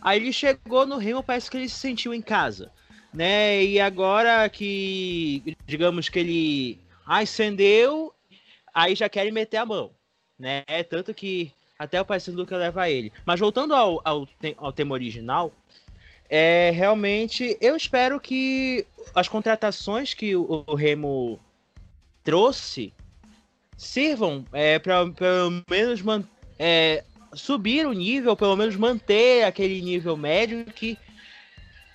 S4: Aí ele chegou no Remo, parece que ele se sentiu em casa. Né? E agora que, digamos que ele ascendeu, aí já querem meter a mão né? Tanto que até o Paysandu leva ele. Mas voltando ao, ao, ao tema original, é realmente eu espero que as contratações que o, Remo trouxe sirvam é, para pelo menos man, é, subir o nível, pelo menos manter aquele nível médio que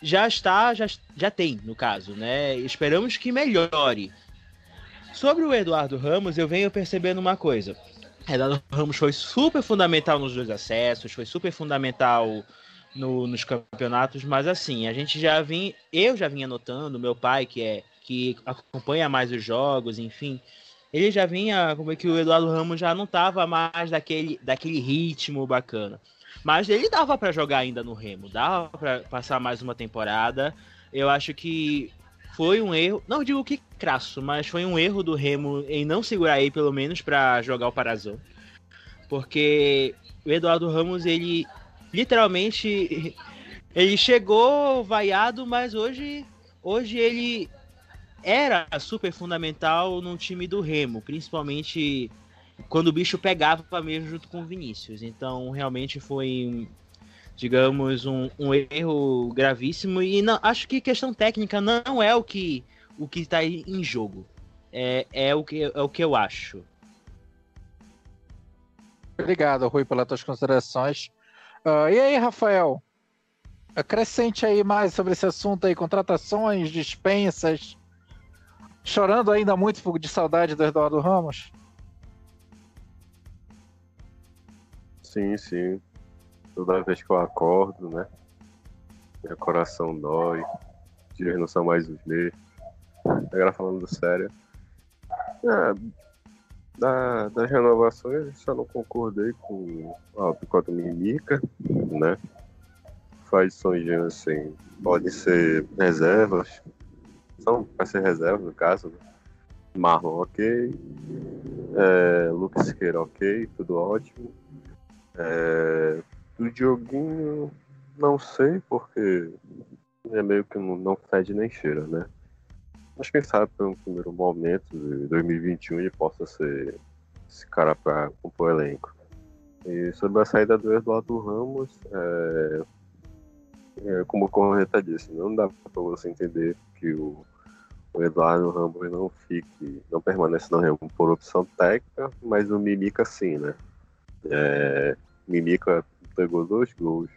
S4: já está, já, já tem, no caso, né? Esperamos que melhore. Sobre o Eduardo Ramos, eu venho percebendo uma coisa. Renato Ramos foi super fundamental nos dois acessos, foi super fundamental no, nos campeonatos, mas assim, a gente já vinha, eu já vinha notando, meu pai que é que acompanha mais os jogos, enfim, ele já vinha como é que o Eduardo Ramos já não estava mais daquele, daquele ritmo bacana. Mas ele dava para jogar ainda no Remo, dava para passar mais uma temporada. Eu acho que foi um erro, não digo que crasso, mas foi um erro do Remo em não segurar aí pelo menos para jogar o Parazão. Porque o Eduardo Ramos, ele literalmente ele chegou vaiado, mas hoje hoje ele era super fundamental no time do Remo, principalmente quando o bicho pegava mesmo junto com o Vinícius. Então, realmente foi digamos, um, um erro gravíssimo. E não, acho que questão técnica não é o que o que está em jogo. É, é, o que, é o que eu acho.
S1: Obrigado, Rui, pelas tuas considerações. Uh, e aí, Rafael? Acrescente aí mais sobre esse assunto aí, contratações, dispensas. Chorando ainda muito de saudade do Eduardo Ramos?
S5: Sim, sim. Toda vez que eu acordo, né? Meu coração dói. Os dias não são mais os mesmos. Agora falando sério. É, da, das renovações, só não concordei com a Picota Mimica, né? Faz São assim, pode ser reservas. São para ser reservas, no caso, né? Marlon ok. É, Lucas Siqueira ok, tudo ótimo. É, do Dioguinho, não sei, porque é meio que não fede nem cheira, né? Mas quem sabe para um primeiro momento de 2021 ele possa ser, esse cara para compor o elenco. E sobre a saída do Eduardo Ramos, é, é, como o Corneta disse, não dá para você entender que o, o, Eduardo Ramos não fique, não permanece no Remo por opção técnica, mas o Mimica sim, né? É, Mimica pegou dois gols,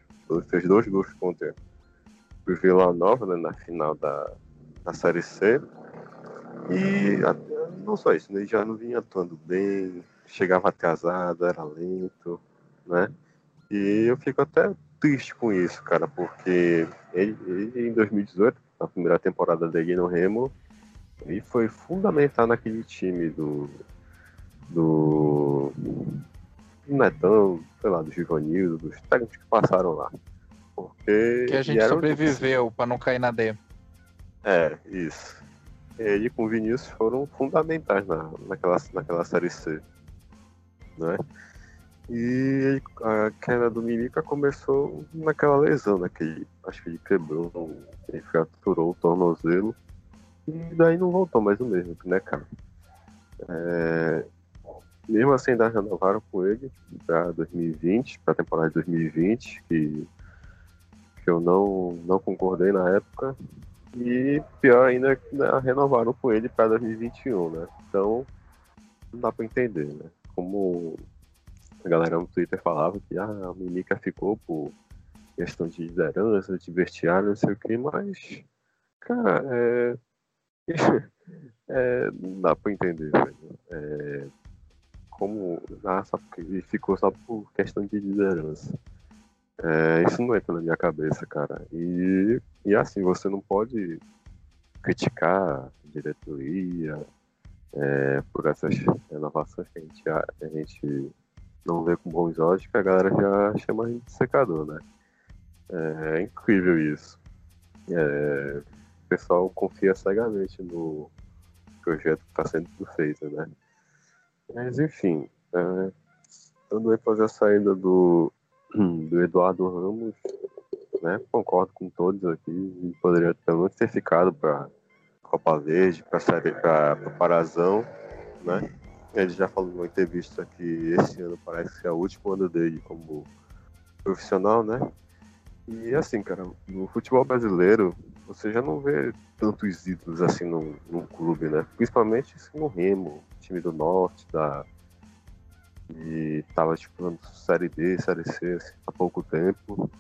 S5: fez dois gols contra o Vila Nova né, na final da, da Série C. E não só isso, né, ele já não vinha atuando bem, chegava atrasado, era lento, né? E eu fico até triste com isso, cara, porque ele, ele, em 2018, na primeira temporada dele no Remo, ele foi fundamental naquele time do. do. Netão, sei lá, do Givanildo, dos técnicos que passaram lá. Porque.
S1: Que a gente sobreviveu para não cair na D.
S5: É, isso. Ele com o Vinícius foram fundamentais na, naquela, naquela série C. Né? E a queda do Mimica começou naquela lesão, né? Que acho que ele quebrou, ele fraturou o tornozelo. E daí não voltou mais o mesmo, né, cara? É... Mesmo assim, ainda renovaram com ele para 2020, para a temporada de 2020, que, que eu não, não concordei na época. E pior ainda, né, renovaram com ele para 2021, né? Então, não dá para entender, né? Como a galera no Twitter falava que ah, a Mimica ficou por questão de liderança, de vestiário, não sei o que, mas, cara, é, *laughs* é, não dá pra entender, velho. É, como, ah, só porque ficou só por questão de liderança. É, isso não entra na minha cabeça, cara. E, e assim, você não pode criticar diretoria é, por essas renovações que a gente, a gente não vê com bons olhos, que a galera já chama a gente de secador, né? É, é incrível isso. É, o pessoal confia cegamente no projeto que está sendo feito, né? Mas enfim, é, aí fazer a saída do, *clears throat* do Eduardo Ramos, né? Concordo com todos aqui, e poderia pelo menos ter ficado para Copa Verde, para Parazão, né? Ele já falou numa entrevista que esse ano parece ser o último ano dele como profissional, né? E assim, cara, no futebol brasileiro, você já não vê tantos ídolos assim no, no clube, né? Principalmente assim, no Remo, time do Norte, da. E tava disputando Série B, Série C assim, há pouco tempo.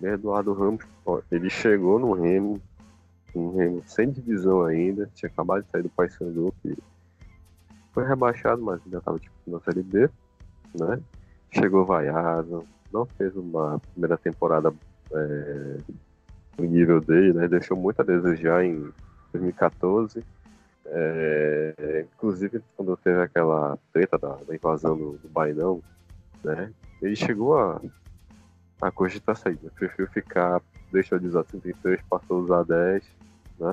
S5: E Eduardo Ramos, ele chegou no Remo, um Remo sem divisão ainda, tinha acabado de sair do Paysandu, que foi rebaixado, mas ainda estava tipo, na Série B, né? Chegou vaiado, não fez uma primeira temporada é, no nível dele, né? Deixou muito a desejar em 2014. É, inclusive, quando teve aquela treta da, da invasão do, do Bainão, né? Ele chegou a, a cogitar sair. Né? Prefiro ficar, deixou de usar 33, passou a usar 10, né?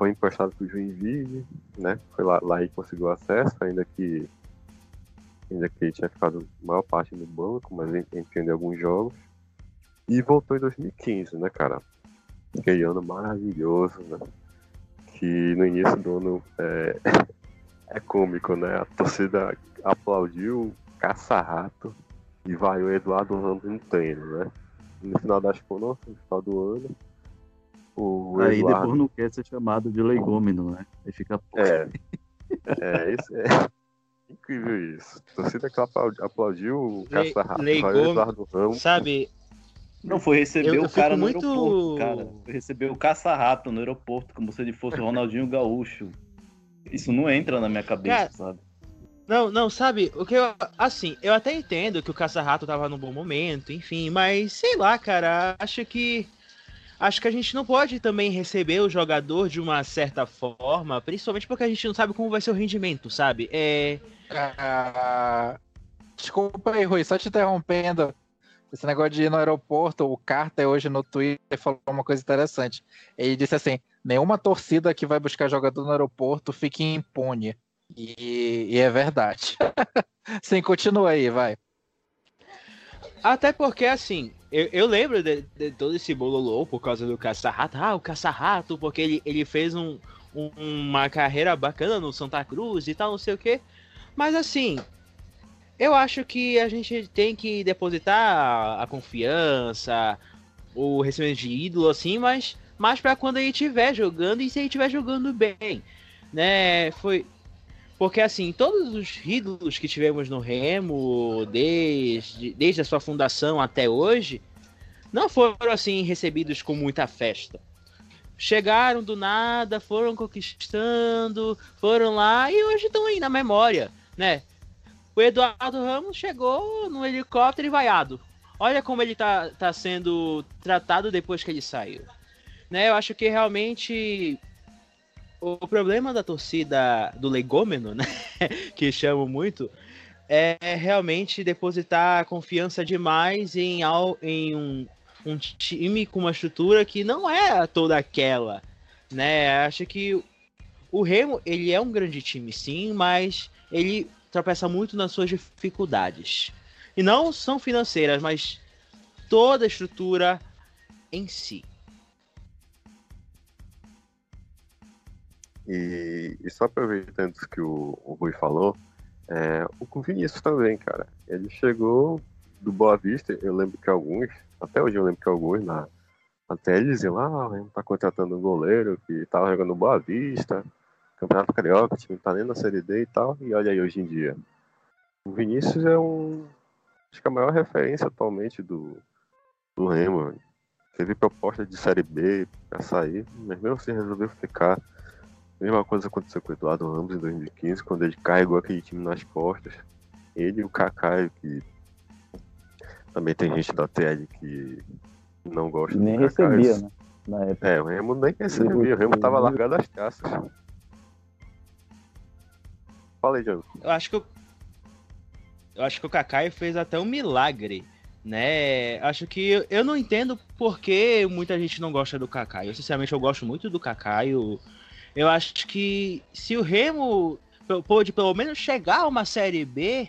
S5: foi emprestado para o Joinville, né? Foi lá, lá e conseguiu acesso, ainda que ainda que ele tinha ficado maior parte no banco, mas entendeu alguns jogos. E voltou em 2015, né, cara? Aquele ano maravilhoso, né? Que no início do ano é, *laughs* é cômico, né? A torcida aplaudiu caça-rato e vai o Eduardo Ramos no treino, né? No final das contas, no final do ano,
S2: o Aí Eduardo... depois não quer ser chamado de legômeno, né? Aí fica.
S5: É. É, isso é. *laughs* Incrível isso. A torcida que aplaudiu o Caça-Rato,
S4: Eduardo Ramos. Sabe,
S2: não, foi receber eu, o cara no muito... aeroporto, cara. Foi receber o caça-rato no aeroporto, como se ele fosse o Ronaldinho Gaúcho. Isso não entra na minha cabeça, cara, sabe?
S4: Não, não, sabe, o que eu. Assim, eu até entendo que o caça-rato tava num bom momento, enfim, mas sei lá, cara, acho que acho que a gente não pode também receber o jogador de uma certa forma, principalmente porque a gente não sabe como vai ser o rendimento, sabe? É.
S1: Ah, desculpa aí, Rui, só te interrompendo. Esse negócio de ir no aeroporto, o Carter hoje no Twitter falou uma coisa interessante. Ele disse assim: nenhuma torcida que vai buscar jogador no aeroporto fique impune. E, e é verdade. *laughs* Sim, continua aí, vai.
S4: Até porque, assim, eu, eu lembro de, de, todo esse bololô por causa do Caça-Rato. Ah, o Caça-Rato, porque ele, ele fez um, um, uma carreira bacana no Santa Cruz e tal, não sei o quê. Mas assim, eu acho que a gente tem que depositar a confiança, o recebimento de ídolo, assim, mas mais para quando ele estiver jogando e se ele estiver jogando bem, né? Foi porque assim, todos os ídolos que tivemos no Remo, desde, desde a sua fundação até hoje, não foram assim recebidos com muita festa chegaram do nada, foram conquistando, foram lá e hoje estão aí na memória, né? O Eduardo Ramos chegou no helicóptero e vaiado. Olha como ele tá, tá sendo tratado depois que ele saiu. Né? Eu acho que realmente o problema da torcida do legômeno, né? *laughs* que chamo muito, é realmente depositar confiança demais em, em um, um time com uma estrutura que não é toda aquela, né? Acho que o Remo, ele é um grande time sim, mas ele tropeça muito nas suas dificuldades. E não são financeiras, mas toda a estrutura em si.
S5: E, e só aproveitando que o, o Rui falou, é, o Vinícius também, cara. Ele chegou do Boa Vista, eu lembro que alguns até hoje eu lembro que alguns na, até eles diziam lá, ah, tá contratando um goleiro que tava jogando Boa Vista, Campeonato Carioca, o time tá nem na Série D e tal, e olha aí hoje em dia. O Vinícius é um. Acho que a maior referência atualmente do, do Remo. Teve proposta de Série B pra sair, mas mesmo assim resolveu ficar. Mesma coisa aconteceu com o Eduardo Ramos em 2015, quando ele carregou aquele time nas costas. Ele e o Kaká, que também tem gente da TL que não gosta
S2: Nem recebia, né? Na época.
S5: É, o Remo nem recebia, o Remo tava largado as caças. Fala aí, Diogo.
S4: Eu acho que o... Eu acho que o Kakai fez até um milagre, né? Acho que eu não entendo por que muita gente não gosta do Kakai. Eu, sinceramente, eu gosto muito do Kakai. Eu, eu acho que se o Remo pôde pelo menos chegar a uma Série B,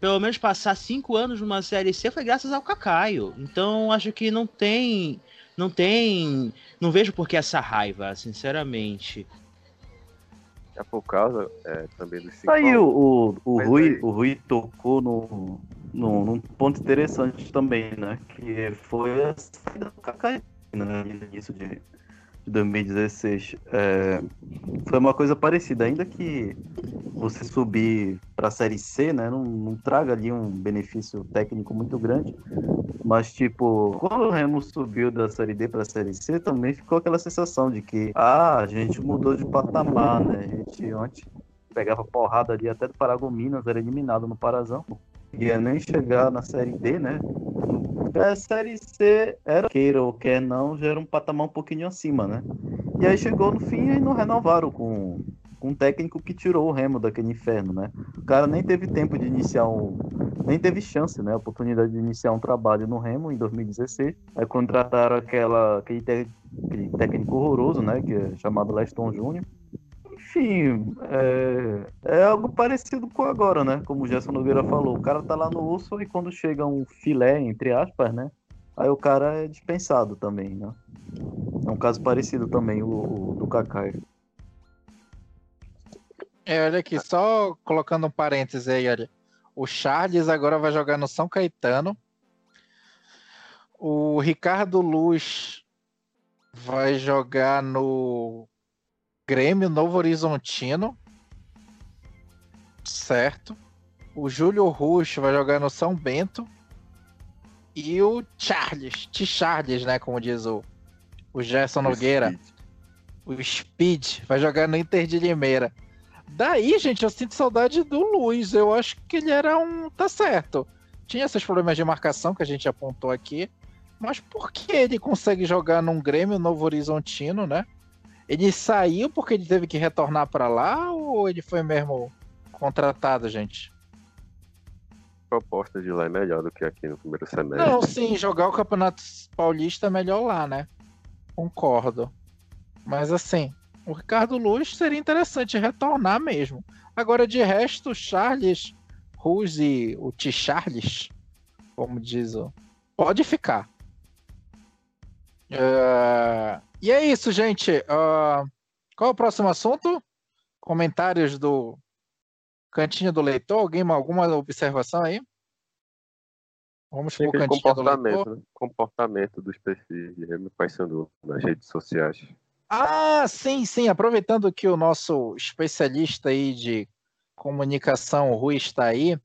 S4: pelo menos passar cinco anos numa série C foi graças ao Cacaio. Então acho que não tem. Não tem. Não vejo por que essa raiva, sinceramente.
S5: É por causa é, também do
S2: cinco Aí o, o, o, Rui, aí... o Rui tocou no, no, num ponto interessante também, né? Que foi a saída do Cacaio né, início de, de 2016. É, foi uma coisa parecida, ainda que você subir para a Série C, né, não, não, traga ali um benefício técnico muito grande, mas tipo, quando o Remo subiu da Série D para a Série C, também ficou aquela sensação de que, ah, a gente mudou de patamar, né, a gente antes pegava porrada ali até do Paragominas, era eliminado no Parazão, ia nem chegar na Série D, né, a Série C era, queira ou quer não, já era um patamar um pouquinho acima, né? E aí chegou no fim e não renovaram com, com um técnico que tirou o Remo daquele inferno, né? O cara nem teve tempo de iniciar um. Nem teve chance, né? Oportunidade de iniciar um trabalho no Remo em 2016. Aí contrataram aquela, aquele, aquele técnico horroroso, né? Que é chamado Leston Júnior. Enfim, é, é, algo parecido com agora, né? Como o Gerson Nogueira falou. O cara tá lá no urso e quando chega um filé, entre aspas, né? Aí o cara é dispensado também, né? É um caso parecido também, o, o do Kakai.
S1: É, olha aqui, só colocando um parênteses aí, olha. O Charles agora vai jogar no São Caetano. O Ricardo Luz vai jogar no Grêmio Novo Horizontino. Certo. O Júlio Rush vai jogar no São Bento. E o Charles, T. Charles, né? Como diz o, o Gerson Nogueira. O Speed vai jogar no Inter de Limeira. Daí, gente, eu sinto saudade do Luiz. Eu acho que ele era um. Tá certo. Tinha esses problemas de marcação que a gente apontou aqui. Mas por que ele consegue jogar num Grêmio Novo Horizontino, né? Ele saiu porque ele teve que retornar para lá ou ele foi mesmo contratado, gente?
S5: A proposta de lá é melhor do que aqui no primeiro semestre.
S1: Não, sim, jogar o Campeonato Paulista é melhor lá, né? Concordo. Mas assim, o Ricardo Luz seria interessante retornar mesmo. Agora, de resto, Charles, Ruz e o T. Charles, como diz o. Pode ficar. Uh, e é isso, gente. Uh, qual é o próximo assunto? Comentários do Cantinho do leitor, alguém alguma observação aí?
S5: Vamos para o cantinho comportamento, do leitor. Né? Comportamento dos perfis de Remy Paysandu nas redes sociais.
S1: Ah, sim, sim. Aproveitando que o nosso especialista aí de comunicação, o Rui, está aí,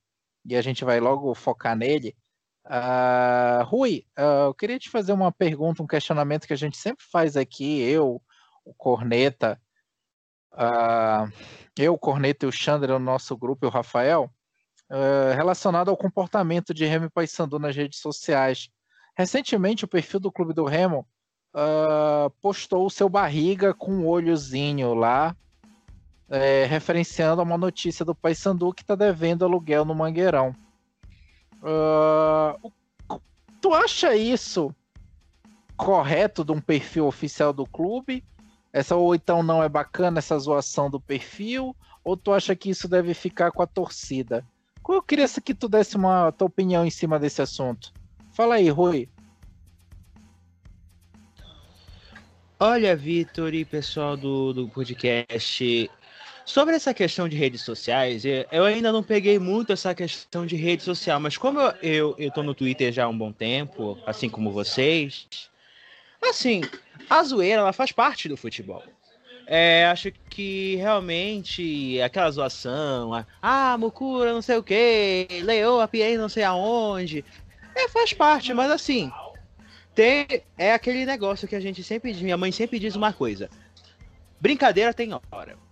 S1: e a gente vai logo focar nele. Uh, Rui, uh, eu queria te fazer uma pergunta, um questionamento que a gente sempre faz aqui, eu, o Corneta, uh, eu, o Corneta e o Chandra, no nosso grupo, e o Rafael, relacionado ao comportamento de Remo e Paysandu nas redes sociais. Recentemente, o perfil do Clube do Remo postou o seu barriga com um olhozinho lá, é, referenciando a uma notícia do Paysandu que está devendo aluguel no Mangueirão. Uh, tu acha isso correto de um perfil oficial do clube? Essa ou então não é bacana essa zoação do perfil? Ou tu acha que isso deve ficar com a torcida? Eu queria que tu desse uma tua opinião em cima desse assunto. Fala aí, Rui.
S4: Olha, Vitor e pessoal do, do podcast, Sobre essa questão de redes sociais, eu ainda não peguei muito essa questão de rede social, mas como eu, eu, tô no Twitter já há um bom tempo, assim como vocês, assim, a zoeira ela faz parte do futebol. É, acho que realmente aquela zoação, ah, Mukura não sei o que, a Pierre não sei aonde, é, faz parte, mas assim, tem, é aquele negócio que a gente sempre diz, minha mãe sempre diz uma coisa, brincadeira tem hora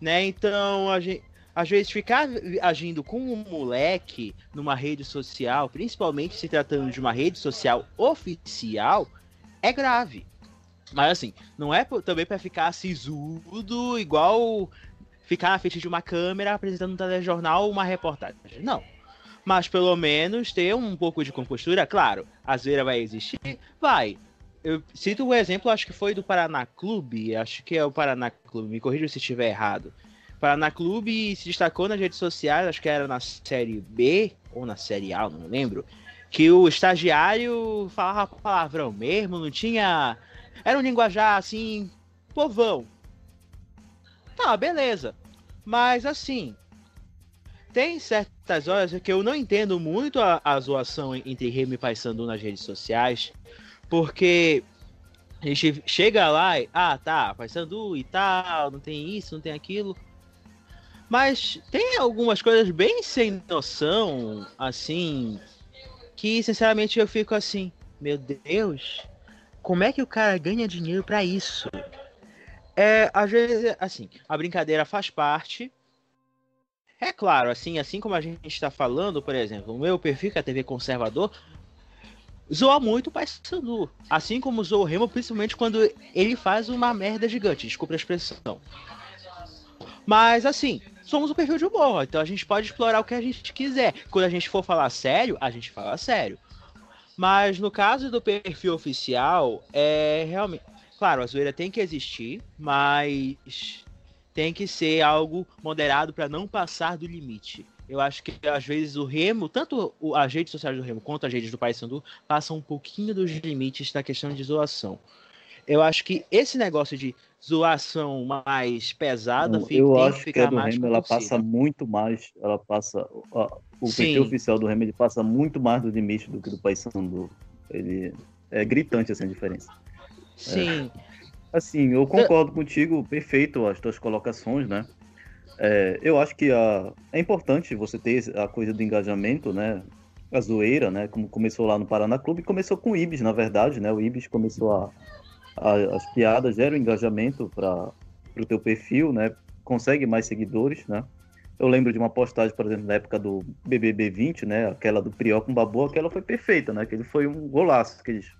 S4: né? Então, a gente, às vezes ficar agindo com um moleque numa rede social, principalmente se tratando de uma rede social oficial, é grave. Mas assim, não é também para ficar sisudo, igual ficar na frente de uma câmera apresentando um telejornal uma reportagem. Não. Mas pelo menos ter um pouco de compostura, claro, a zoeira vai existir? Vai. Eu cito o exemplo, acho que foi do Paraná Clube, acho que é o Paraná Clube, me corrija se estiver errado. Paraná Clube se destacou nas redes sociais, acho que era na série B ou na série A, não lembro, que o estagiário falava palavrão mesmo, não tinha. Era um linguajar assim, povão. Tá, beleza. Mas assim, tem certas horas que eu não entendo muito a, a zoação entre Remy e Paysandu nas redes sociais. Porque a gente chega lá e, ah, tá, Paysandu e tal, não tem isso, não tem aquilo. Mas tem algumas coisas bem sem noção, assim, que sinceramente eu fico assim, meu Deus, como é que o cara ganha dinheiro para isso? É, às vezes, assim, a brincadeira faz parte. É claro, assim, assim como a gente está falando, por exemplo, o meu perfil que é a TV conservador, zoa muito o Paysandu. Assim como zoa o Remo, principalmente quando ele faz uma merda gigante, desculpa a expressão. Mas assim, somos o perfil de humor, então a gente pode explorar o que a gente quiser. Quando a gente for falar sério, a gente fala sério. Mas no caso do perfil oficial, é realmente. Claro, a zoeira tem que existir, mas tem que ser algo moderado para não passar do limite. Eu acho que às vezes o Remo, tanto as redes sociais do Remo quanto as redes do Paysandu, passam um pouquinho dos limites da questão de zoação. Eu acho que esse negócio de zoação mais pesada
S2: Não, eu tem acho que ficar que a do mais Remo, ela passa muito mais, ela passa o perfil oficial do Remo ele passa muito mais do limite do que do Paysandu. Ele é gritante assim a diferença.
S4: Sim. É.
S2: Assim, eu concordo contigo, perfeito as tuas colocações, né? É, eu acho que a, é importante você ter a coisa do engajamento, né? A zoeira, né? Como começou lá no Paraná Clube, começou com o Ibis, na verdade, né? O Ibis começou a, a as piadas, geram engajamento para o teu perfil, né? Consegue mais seguidores, né? Eu lembro de uma postagem, por exemplo, na época do BBB 20, né? Aquela do Prió com Babu, aquela foi perfeita, né? Aquele foi um golaço, aqueles, um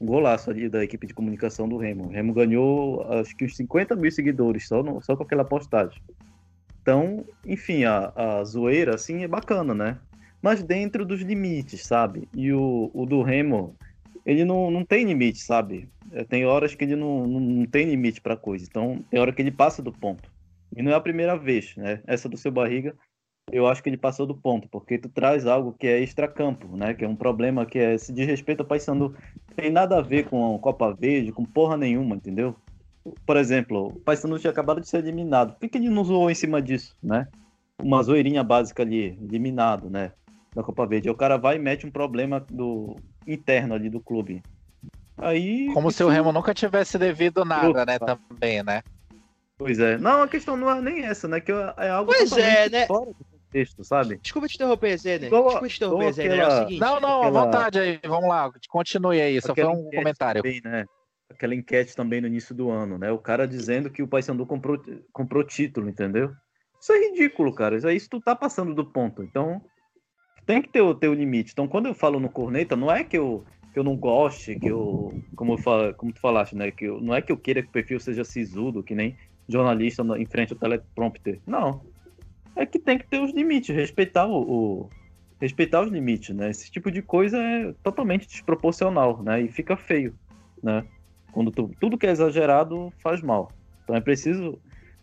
S2: golaço ali da equipe de comunicação do Remo. O Remo ganhou, acho que uns 50 mil seguidores só, no, só com aquela postagem. Então, enfim, a, a zoeira, assim, é bacana, né? Mas dentro dos limites, sabe? E o, o do Remo, ele não, não tem limite, sabe? É, tem horas que ele não, não, não tem limite para coisa. Então, tem hora que ele passa do ponto. E não é a primeira vez, né? Essa do seu barriga, eu acho que ele passou do ponto, porque tu traz algo que é extracampo, né? Que é um problema que é se de respeito ao Paysandu. Tem nada a ver com Copa Verde, com porra nenhuma, entendeu? por exemplo, o Paysandu tinha acabado de ser eliminado. Por que ele não zoou em cima disso, né? Uma zoeirinha básica ali, eliminado, né? Da Copa Verde. Aí o cara vai e mete um problema do interno ali do clube. Aí.
S1: Como se o Remo nunca tivesse devido nada, né? Também, né?
S2: Pois é. Não, a questão não é nem essa, né? Que é algo
S4: pois é, né?
S2: fora do contexto, sabe?
S4: Desculpa te interromper, Zé, né? Desculpa te interromper, Zé. Aquela... É o seguinte.
S1: Não, não, aquela... à vontade aí. Vamos lá, continue aí. Só foi um comentário.
S2: Também, né? Aquela enquete também no início do ano, né? O cara dizendo que o Paysandu comprou, comprou título, entendeu? Isso é ridículo, cara. Isso, isso tu tá passando do ponto. Então, tem que ter o teu limite. Então, quando eu falo no corneta, não é que eu que eu não goste, que eu, como, eu falo, como tu falaste, né, que eu, não é que eu queira que o perfil seja sisudo, que nem jornalista em frente ao teleprompter. Não. É que tem que ter os limites, respeitar o, o, respeitar os limites, né? Esse tipo de coisa é totalmente desproporcional, né? E fica feio, né? Quando tu, tudo que é exagerado faz mal. Então é preciso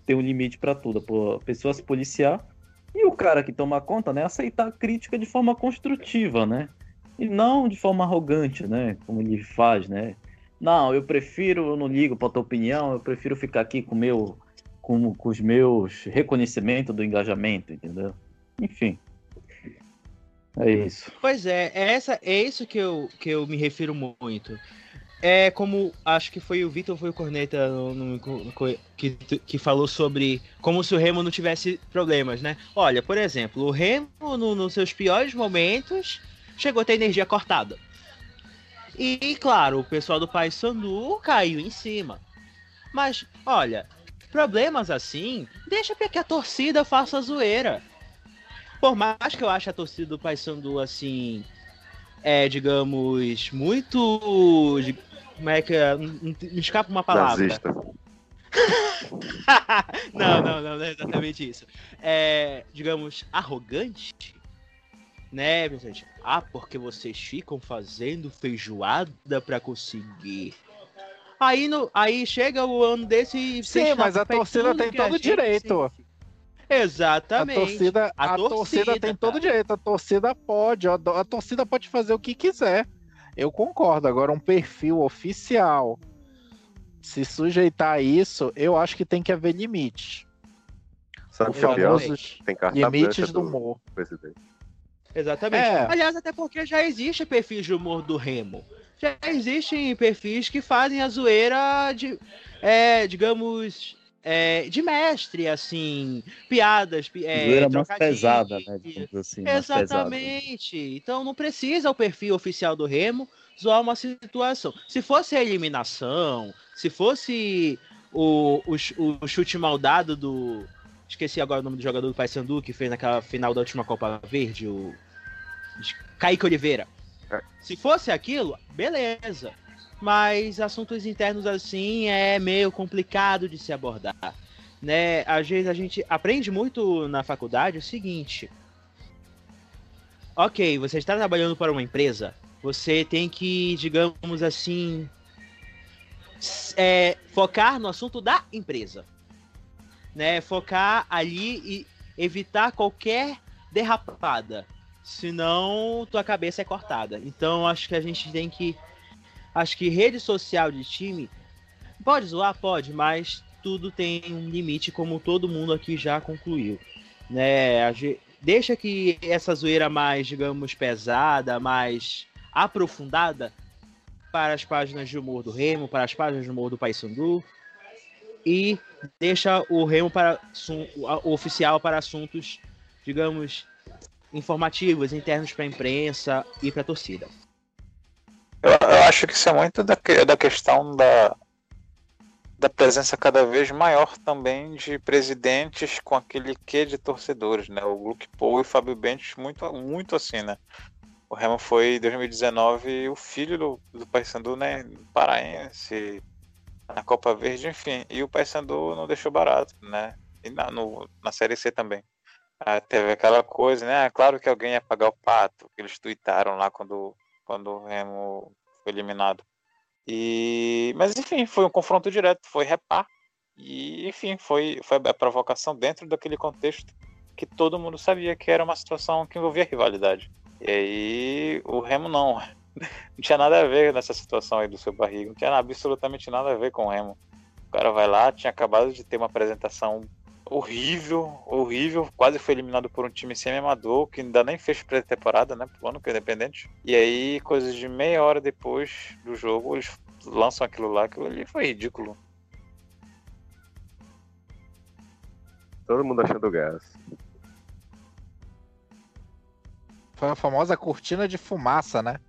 S2: ter um limite para tudo, a pessoa se policiar e o cara que toma conta, né, aceitar a crítica de forma construtiva, né? E não de forma arrogante, né? Como ele faz, né? Não, eu prefiro, eu não ligo para tua opinião, eu prefiro ficar aqui com, meu, com, com os meus reconhecimentos do engajamento, entendeu? Enfim. É isso.
S4: Pois é, é, essa, é isso que eu, que eu me refiro muito. É como acho que foi o Vitor, foi o Corneta no, no, que, que falou sobre como se o Remo não tivesse problemas, né? Olha, por exemplo, o Remo, no, nos seus piores momentos, chegou a ter energia cortada. E, claro, o pessoal do Pai Sandu caiu em cima. Mas, olha, problemas assim, deixa que a torcida faça a zoeira. Por mais que eu ache a torcida do Pai Sandu assim, é, digamos, muito. Como é que é? Me escapa uma palavra. *laughs* não, não, não, não é exatamente isso. É, digamos, arrogante né, gente? Ah, porque vocês ficam fazendo feijoada para conseguir. Aí, no, aí chega o ano desse e
S1: Sim, mas a torcida tem todo o direito.
S4: Exatamente.
S1: A torcida, a, a torcida, torcida tem todo o direito. A torcida pode, a, a torcida pode fazer o que quiser. Eu concordo. Agora, um perfil oficial se sujeitar a isso, eu acho que tem que haver limites.
S5: Sabe o?
S1: Tem limites do humor.
S5: Presidente.
S4: Exatamente. É. Aliás, até porque já existe perfis de humor do Remo. Já existem perfis que fazem a zoeira de, é, digamos, é, de mestre, assim, piadas. É,
S2: zoeira mais pesada, né? Assim,
S4: Exatamente. Então não precisa o perfil oficial do Remo zoar uma situação. Se fosse a eliminação, se fosse o, o, o chute maldado do. Esqueci agora o nome do jogador do Paysandu que fez naquela final da última Copa Verde, o Kaique Oliveira. Se fosse aquilo, beleza. Mas assuntos internos assim é meio complicado de se abordar. Né? Às vezes a gente aprende muito na faculdade o seguinte. Ok, você está trabalhando para uma empresa, você tem que, digamos assim, é, focar no assunto da empresa. Né? Focar ali e evitar qualquer derrapada senão tua cabeça é cortada. Então acho que a gente tem que. Acho que rede social de time. Pode zoar? Pode, mas tudo tem um limite, como todo mundo aqui já concluiu. Né? Deixa que essa zoeira mais, digamos, pesada, mais aprofundada para as páginas de humor do Remo, para as páginas de humor do Paysandu e deixa o Remo para o oficial para assuntos, digamos, informativos, internos para a imprensa e para a torcida.
S3: Eu, eu, acho que isso é muito da, da questão da, da presença cada vez maior também de presidentes com aquele quê de torcedores, né? O Luke Paul e o Fábio Bentes muito, muito assim, né? O Remo foi em 2019 o filho do, do Paysandu, né? Paraense, na Copa Verde, enfim. E o Paysandu não deixou barato, né? E na, no, na Série C também. Ah, teve aquela coisa, né? Ah, claro que alguém ia pagar o pato, que eles tuitaram lá quando, quando o Remo foi eliminado. E, mas enfim, foi um confronto direto, foi repar. E enfim, foi, foi a provocação dentro daquele contexto que todo mundo sabia que era uma situação que envolvia rivalidade. E aí o Remo não. *laughs* Não tinha nada a ver nessa situação aí do seu barriga, não tinha absolutamente nada a ver com o Remo. cara vai lá, tinha acabado de ter uma apresentação horrível, horrível, quase foi eliminado por um time semi-amador, que ainda nem fez pré-temporada, né, pro ano que é independente. E aí, coisas de meia hora depois do jogo, eles lançam aquilo lá, aquilo ali foi ridículo.
S5: Todo mundo achando gás.
S1: Foi a famosa cortina de fumaça, né?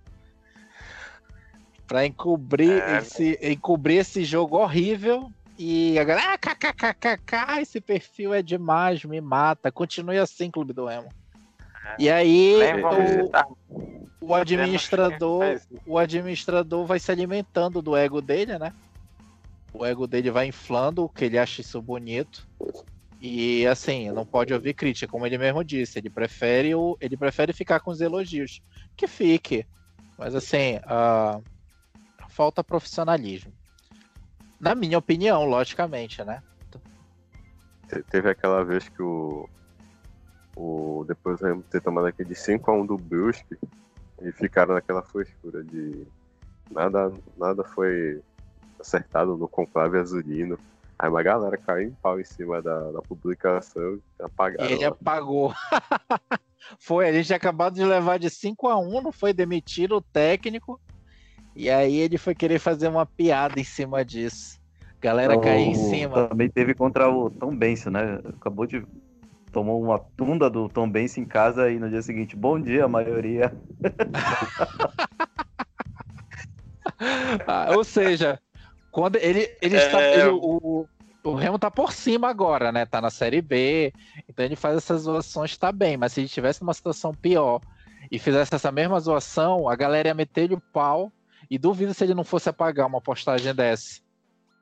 S1: Pra encobrir,
S3: É.
S1: esse, encobrir esse jogo horrível. E agora, ah, kkkk, esse perfil é demais, me mata. Continue assim, Clube do Emo. E aí,
S3: Nem vamos
S1: o, o administrador, o administrador vai se alimentando do ego dele, né? O ego dele vai inflando, que ele acha isso bonito. E assim, não pode ouvir crítica, como ele mesmo disse. Ele prefere, o, ele prefere ficar com os elogios. Que fique. Mas assim, ah, falta profissionalismo. Na minha opinião, logicamente, né?
S5: Te- Teve aquela vez que o. o depois de ter tomado aquele 5x1 do Brusque e ficaram naquela frescura de. Nada, nada foi acertado no conclave azulino. Aí uma galera caiu em pau em cima da, da publicação e apagaram.
S1: Ele apagou. *laughs* foi, a gente acabado de levar de 5 a 1 não foi demitir o técnico. E aí ele foi querer fazer uma piada em cima disso. Galera caiu em cima.
S2: Também teve contra o Tom Benson, né? Acabou de. Tomou uma tunda do Tom Benson em casa e no dia seguinte, bom dia, maioria. *laughs*
S1: Ah, ou seja, quando ele, ele
S3: É.
S1: está. ele- o, o Remo tá por cima agora, né? Tá na série B. Então ele faz essas zoações, tá bem. Mas se ele tivesse numa situação pior e fizesse essa mesma zoação, a galera ia meter-lhe o pau. E duvido se ele não fosse apagar uma postagem dessa.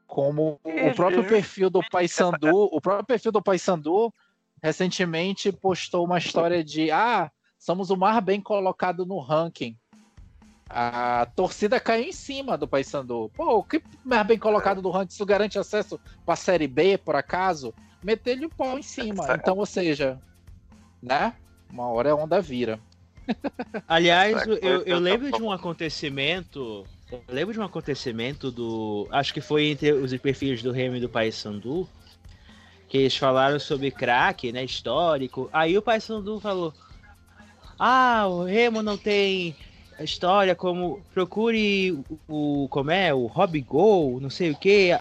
S1: Como o próprio perfil do Paysandu, o próprio perfil do Paysandu recentemente postou uma história de ah, somos o mais bem colocado no ranking. A torcida caiu em cima do Paysandu. Pô, o que mais bem colocado do ranking? Isso garante acesso para a Série B, por acaso? Meter-lhe o pau em cima. Então, ou seja, né? Uma hora a onda vira.
S4: Aliás, eu, eu lembro de um acontecimento. Eu lembro de um acontecimento do. Acho que foi entre os perfis do Remy e do Paysandu. Que eles falaram sobre craque, né? Histórico. Aí o Paysandu falou: Ah, o Remo não tem história como. Procure o. Como é? O Rob Gol, não sei o que.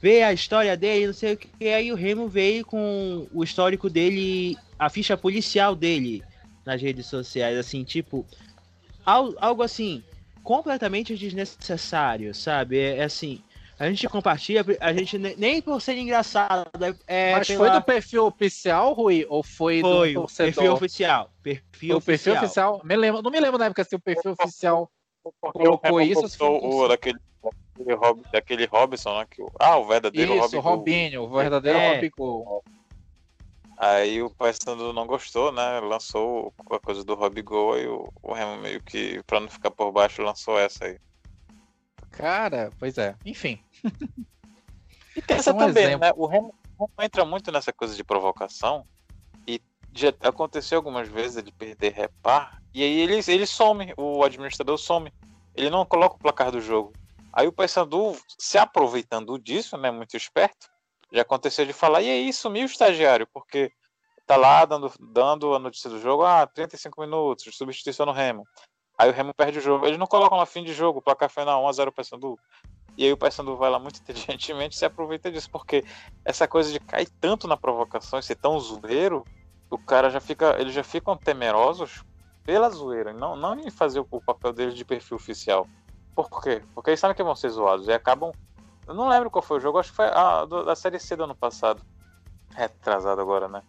S4: Vê a história dele, não sei o que. Aí o Remo veio com o histórico dele, a ficha policial dele nas redes sociais, assim, tipo, al- algo assim, completamente desnecessário, sabe? É, é assim, a gente compartilha, a gente ne- nem por ser engraçado, é
S1: Mas
S4: pela-
S1: foi do perfil oficial, Rui? Ou foi,
S4: foi
S1: do
S4: o
S1: torcedor?
S4: perfil oficial, perfil
S1: o perfil
S4: oficial.
S1: oficial. Me lembro, não me lembro na época se o perfil oficial colocou
S3: o Remo
S1: isso, se foi
S3: postou
S1: um
S3: o daquele, daquele, Rob, daquele Robson, né? Que, ah, o verdadeiro
S1: Isso,
S3: Rob Gol.
S1: Robinho, o verdadeiro
S4: É.
S1: Gol.
S3: Aí o Paysandu não gostou, né? Lançou a coisa do Rob Gol e o, o Remo meio que, pra não ficar por baixo, lançou essa aí.
S1: Cara, pois é. Enfim.
S3: E tem essa
S1: é um
S3: também,
S1: exemplo.
S3: né? O Remo, o Remo entra muito nessa coisa de provocação e já aconteceu algumas vezes ele perder repar e aí ele, ele some, o administrador some. Ele não coloca o placar do jogo. Aí o Paysandu, se aproveitando disso, né, muito esperto, já aconteceu de falar, e aí sumiu o estagiário, porque tá lá dando, dando a notícia do jogo, ah, 35 minutos, substituição no Remo. Aí o Remo perde o jogo. Eles não colocam lá fim de jogo, o placar final 1x0 o Paysandu. E aí o Paysandu vai lá muito *laughs* inteligentemente se aproveita disso, porque essa coisa de cair tanto na provocação e ser tão zoeiro, o cara já fica, eles já ficam temerosos pela zoeira, não, não em fazer o papel deles de perfil oficial. Por quê? Porque eles sabem que vão ser zoados e acabam. Eu não lembro qual foi o jogo, acho que foi a da série C do ano passado. Retrasado agora, né?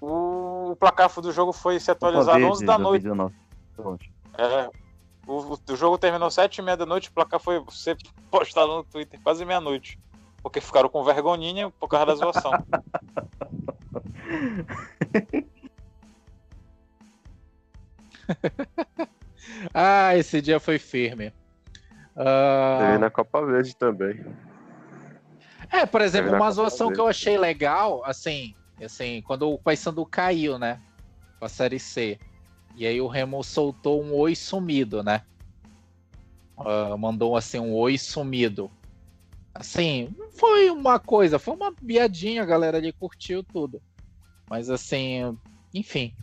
S3: O, o placar do jogo foi se atualizar às 11 da noite.
S2: 2019.
S3: É, o, o jogo terminou sete e meia da noite, o placar foi ser *laughs* postado no Twitter quase meia-noite. Porque ficaram com vergonhinha por causa da zoação. *laughs*
S1: Ah, esse dia foi firme. Ah,
S5: Teve na Copa Verde também.
S1: É, por exemplo, uma zoação que eu achei legal, assim, assim, quando o Paysandu caiu, né, pra Série C, e aí o Remo soltou um oi sumido, né? Ah, mandou, assim, um oi sumido. Assim, não foi uma coisa, foi uma piadinha, a galera ali curtiu tudo. Mas assim, enfim.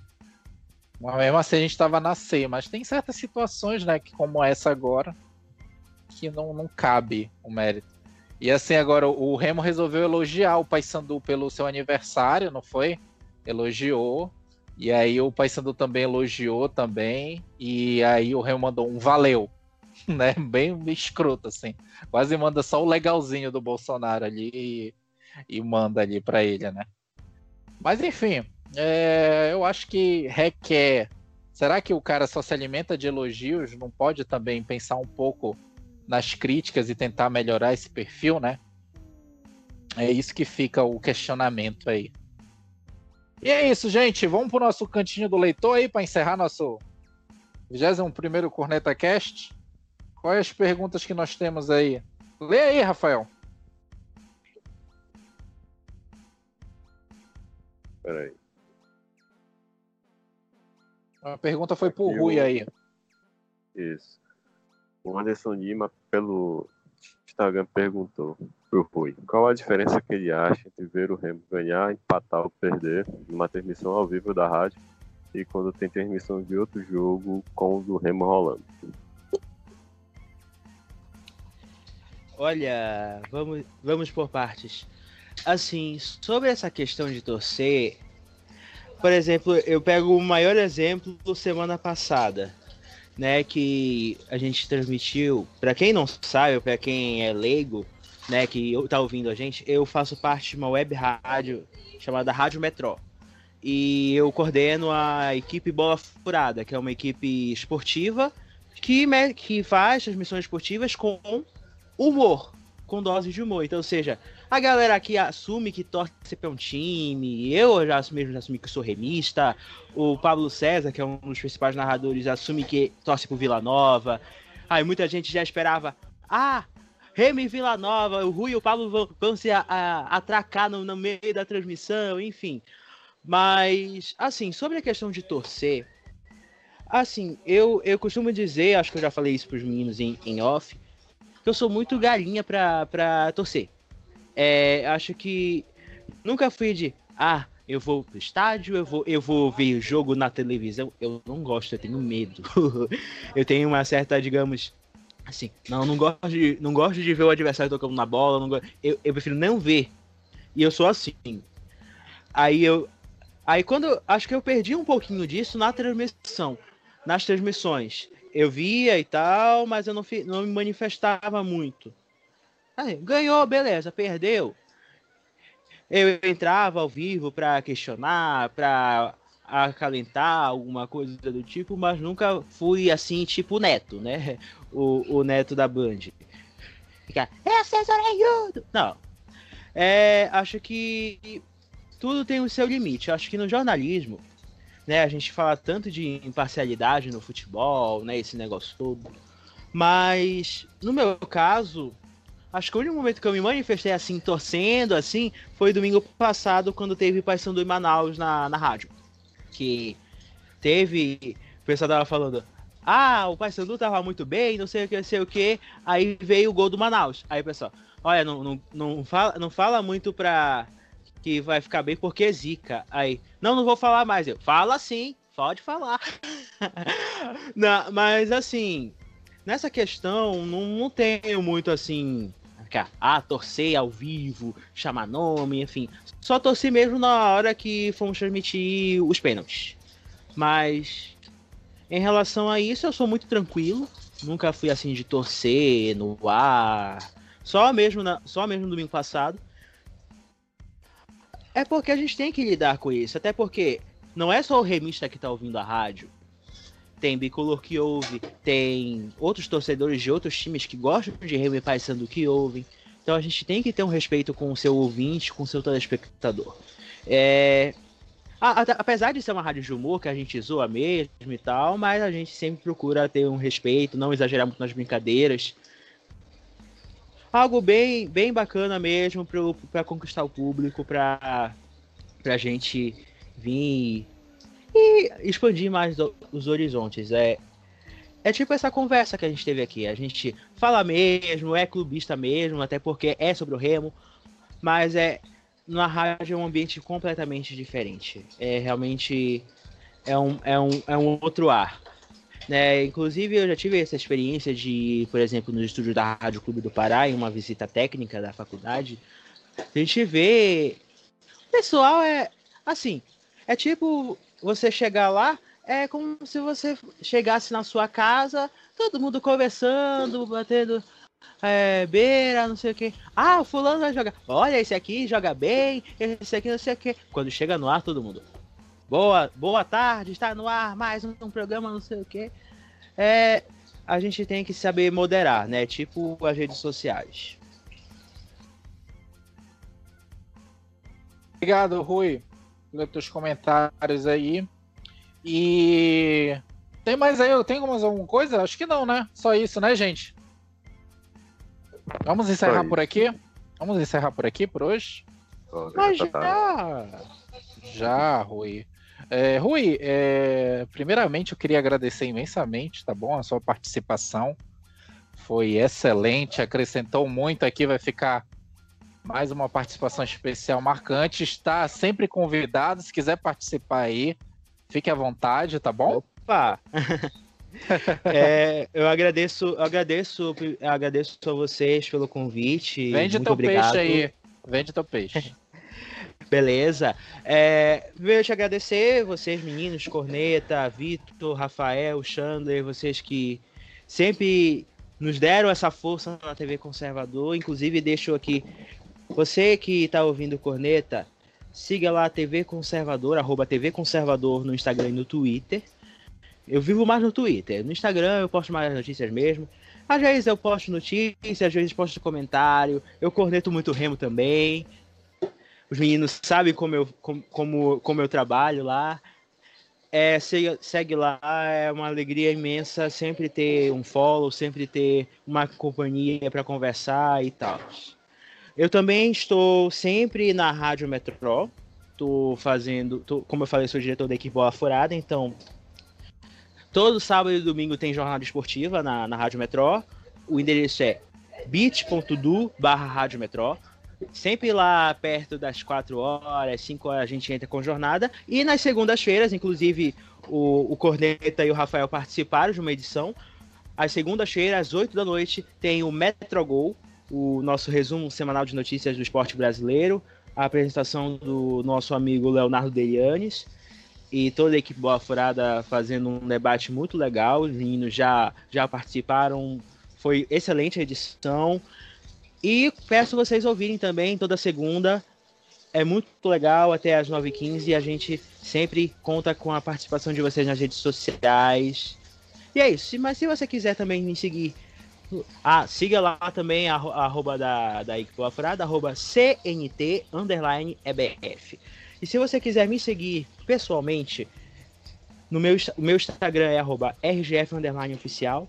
S1: Mesmo assim a gente tava na C, mas tem certas situações, né, que como essa agora, que não, não cabe o mérito. E assim, agora o Remo resolveu elogiar o Paysandu pelo seu aniversário, não foi? Elogiou. E aí o Paysandu também elogiou também. E aí o Remo mandou um valeu. *laughs* né? Bem escroto, assim. Quase manda só o legalzinho do Bolsonaro ali e, e manda ali para ele, né? Mas enfim, é, eu acho que requer. Será que o cara só se alimenta de elogios? Não pode também pensar um pouco nas críticas e tentar melhorar esse perfil, né? É isso que fica o questionamento aí. E é isso, gente. Vamos pro nosso cantinho do leitor aí para encerrar nosso 21 Corneta Cast. Quais as perguntas que nós temos aí? Lê aí, Rafael.
S5: Peraí.
S1: A pergunta foi pro Rui aí.
S5: Isso. O Anderson Lima, pelo Instagram, perguntou pro Rui qual a diferença que ele acha entre ver o Remo ganhar, empatar ou perder numa transmissão ao vivo da rádio e quando tem transmissão de outro jogo com o do Remo rolando.
S4: Olha, vamos, vamos por partes. Assim, sobre essa questão de torcer, por exemplo, eu pego o maior exemplo semana passada, né, que a gente transmitiu. Para quem não sabe, para quem é leigo, né, que tá ouvindo a gente, eu faço parte de uma web rádio chamada Rádio Metrô. E eu coordeno a equipe Bola Furada, que é uma equipe esportiva que, que faz transmissões esportivas com humor, com doses de humor. Então, ou seja, a galera aqui assume que torce pra um time, eu já mesmo assumi que sou remista, o Pablo César, que é um dos principais narradores, assume que torce pro Vila Nova. Aí muita gente já esperava, ah, Remy Vila Nova, o Rui e o Pablo vão, vão se a, a, atracar no, no meio da transmissão, enfim. Mas, assim, sobre a questão de torcer, assim, eu, eu costumo dizer, acho que eu já falei isso pros meninos em, em off, que eu sou muito galinha pra, pra torcer. É, acho que nunca fui de, ah, eu vou pro estádio, eu vou, eu vou ver jogo na televisão. Eu não gosto, eu tenho medo. *laughs* eu tenho uma certa, digamos, assim, não, não gosto de, não gosto de ver o adversário tocando na bola, eu, eu prefiro não ver. E eu sou assim. Aí eu, aí quando, acho que eu perdi um pouquinho disso na transmissão, nas transmissões eu via e tal, mas eu não, não me manifestava muito. Ganhou, beleza, perdeu. Eu entrava ao vivo para questionar, para acalentar alguma coisa do tipo, mas nunca fui assim, tipo Neto, né? O, o Neto da Band. Ficar, é César Não. É, acho que tudo tem o seu limite. Acho que no jornalismo né? A gente fala tanto de imparcialidade no futebol, né? Esse negócio todo. Mas, no meu caso, acho que o único momento que eu me manifestei assim, torcendo, assim, foi domingo passado, quando teve Paysandu em Manaus na, na rádio. Que teve. O pessoal tava falando. Ah, o Paysandu tava muito bem, não sei o que, não sei o que. Aí veio o gol do Manaus. Aí, pessoal, olha, não, não, não, fala, não fala muito pra que vai ficar bem porque é zica. Aí, não, não vou falar mais. Eu, fala sim, pode falar. *laughs* não, mas assim, nessa questão, não, não tenho muito assim. Ah, torcer ao vivo, chamar nome, enfim. Só torci mesmo na hora que fomos transmitir os pênaltis. Mas em relação a isso, eu sou muito tranquilo. Nunca fui assim de torcer no ar. Só mesmo, na, só mesmo no domingo passado. É porque a gente tem que lidar com isso. Até porque não é só o remista que tá ouvindo a rádio. Tem bicolor que ouve, tem outros torcedores de outros times que gostam de Remy Paysandu que ouvem. Então a gente tem que ter um respeito com o seu ouvinte, com o seu telespectador. É... apesar de ser uma rádio de humor que a gente zoa mesmo e tal, mas a gente sempre procura ter um respeito, não exagerar muito nas brincadeiras algo bem, bem bacana mesmo para conquistar o público, para a gente vir e expandir mais os horizontes. É, é tipo essa conversa que a gente teve aqui. A gente fala mesmo, é clubista mesmo, até porque é sobre o Remo, mas é na rádio é um ambiente completamente diferente. É realmente é um, é um, é um outro ar. Né? Inclusive, eu já tive essa experiência de, por exemplo, no estúdio da Rádio Clube do Pará, em uma visita técnica da faculdade, a gente vê. O pessoal é assim, é tipo você chegar lá, é como se você chegasse na sua casa, todo mundo conversando, batendo é, beira, não sei o que. Ah, o fulano vai jogar. Olha, esse aqui joga bem, esse aqui não sei o que. Quando chega no ar, todo mundo. Boa, boa tarde, está no ar mais um, um programa, não sei o que. É, a gente tem que saber moderar, né? Tipo as redes sociais.
S1: Obrigado, Rui, pelos teus comentários aí. E tem mais aí? Tem mais alguma coisa? Acho que não, né? Só isso, né, gente? Vamos encerrar por aqui? Vamos encerrar por aqui por hoje? Mas já, já, Rui. É, Rui, é, primeiramente eu queria agradecer imensamente, tá bom? A sua participação foi excelente, acrescentou muito aqui, vai ficar mais uma participação especial marcante. Está sempre convidado, se quiser participar aí, fique à vontade, tá bom?
S4: Opa! *laughs* é, eu agradeço, eu agradeço, eu agradeço a vocês pelo convite.
S1: Vende
S4: Muito
S1: teu
S4: obrigado.
S1: peixe aí. Vende teu peixe. *laughs*
S4: Beleza. É, eu te agradecer, vocês meninos, Corneta, Vitor, Rafael, Chandler, vocês que sempre nos deram essa força na TV Conservador. Inclusive, deixo aqui, você que está ouvindo Corneta, siga lá a TV Conservador, arroba TV Conservador no Instagram e no Twitter. Eu vivo mais no Twitter. No Instagram eu posto mais notícias mesmo. Às vezes eu posto notícias, às vezes posto comentário. Eu corneto muito remo também. Os meninos sabem como eu, como, como, eu trabalho lá. É, segue lá, é uma alegria imensa sempre ter um follow, sempre ter uma companhia para conversar e tal. Eu também estou sempre na Rádio Metrô. Estou fazendo, tô, como eu falei, sou diretor da equipe Bola Furada, então todo sábado e domingo tem jornada esportiva na, na Rádio Metrô. O endereço é bit.do barra Rádio. Sempre lá perto das 4 horas, 5 horas a gente entra com jornada. E nas segundas-feiras, inclusive o, o Corneta e o Rafael participaram de uma edição. Às segundas-feiras, às 8 da noite, tem o Metrogol, o nosso resumo semanal de notícias do esporte brasileiro. A apresentação do nosso amigo Leonardo Delianes e toda a equipe Boa Furada fazendo um debate muito legal. Os meninos já, já participaram. Foi excelente a edição. E peço vocês ouvirem também toda segunda. É muito legal, até às 9h15. A gente sempre conta com a participação de vocês nas redes sociais. E é isso. Mas se você quiser também me seguir. Ah, siga lá também a arroba da, da Equipe Furada, arroba CNT underline EBF. E se você quiser me seguir pessoalmente, no meu, o meu Instagram é arroba RGF underline oficial.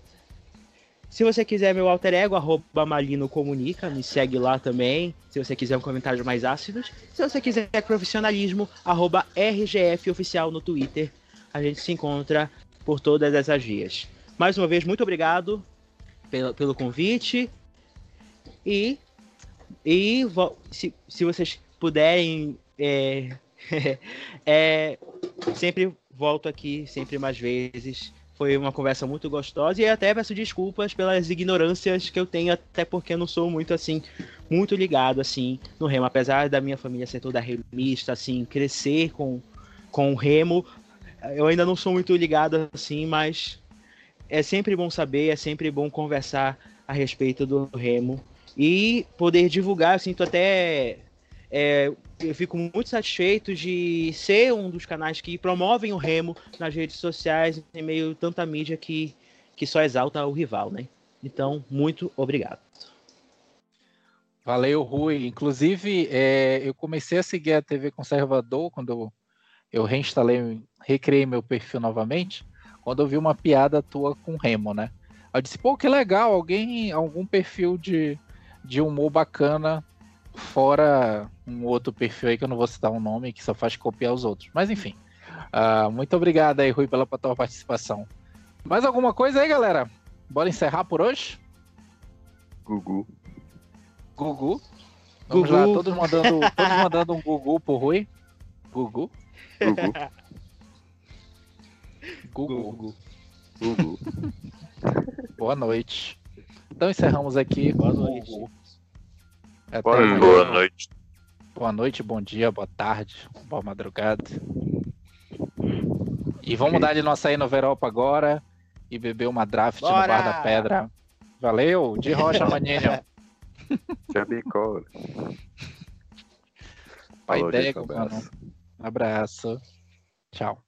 S4: Se você quiser meu alter ego, arroba Malino Comunica, me segue lá também. Se você quiser um comentário mais ácidos. Se você quiser profissionalismo, arroba RGF Oficial no Twitter. A gente se encontra por todas essas vias. Mais uma vez, muito obrigado pelo, pelo convite. E, e se, se vocês puderem, é, *laughs* é, sempre volto aqui, sempre mais vezes foi uma conversa muito gostosa e até peço desculpas pelas ignorâncias que eu tenho, até porque eu não sou muito assim, muito ligado assim no remo, apesar da minha família ser toda remista, assim, crescer com com o remo, eu ainda não sou muito ligado assim, mas é sempre bom saber, é sempre bom conversar a respeito do remo e poder divulgar, eu sinto até é, eu fico muito satisfeito de ser um dos canais que promovem o remo nas redes sociais em meio a tanta mídia que, que só exalta o rival, né? Então, muito obrigado.
S1: Valeu, Rui. Inclusive, é, eu comecei a seguir a TV Conservador quando eu reinstalei, recriei meu perfil novamente, quando eu vi uma piada tua com Remo, né? Eu disse, pô, que legal, alguém, algum perfil de, de humor bacana Fora um outro perfil aí que eu não vou citar o um nome, que só faz copiar os outros. Mas enfim. Uh, muito obrigado aí, Rui, pela tua participação. Mais alguma coisa aí, galera? Bora encerrar por hoje?
S5: Gugu.
S1: Gugu. Vamos
S4: Gugu.
S1: lá, todos mandando, todos mandando um Gugu pro Rui. Gugu.
S5: Gugu.
S1: Gugu.
S4: Gugu.
S5: Gugu.
S1: Boa noite. Então encerramos aqui.
S4: Boa noite.
S1: Até
S5: Boa
S1: amanhã.
S6: Boa noite.
S1: Boa noite, bom dia, boa tarde, boa madrugada. E vamos
S5: Ok.
S1: dar de nossa aí no Veropa agora e beber uma draft no
S4: Bora!
S1: Bar da Pedra. Valeu, de rocha, maninho.
S5: Tchabicola.
S1: Pai
S5: um abraço.
S1: mano. Abraço. Tchau.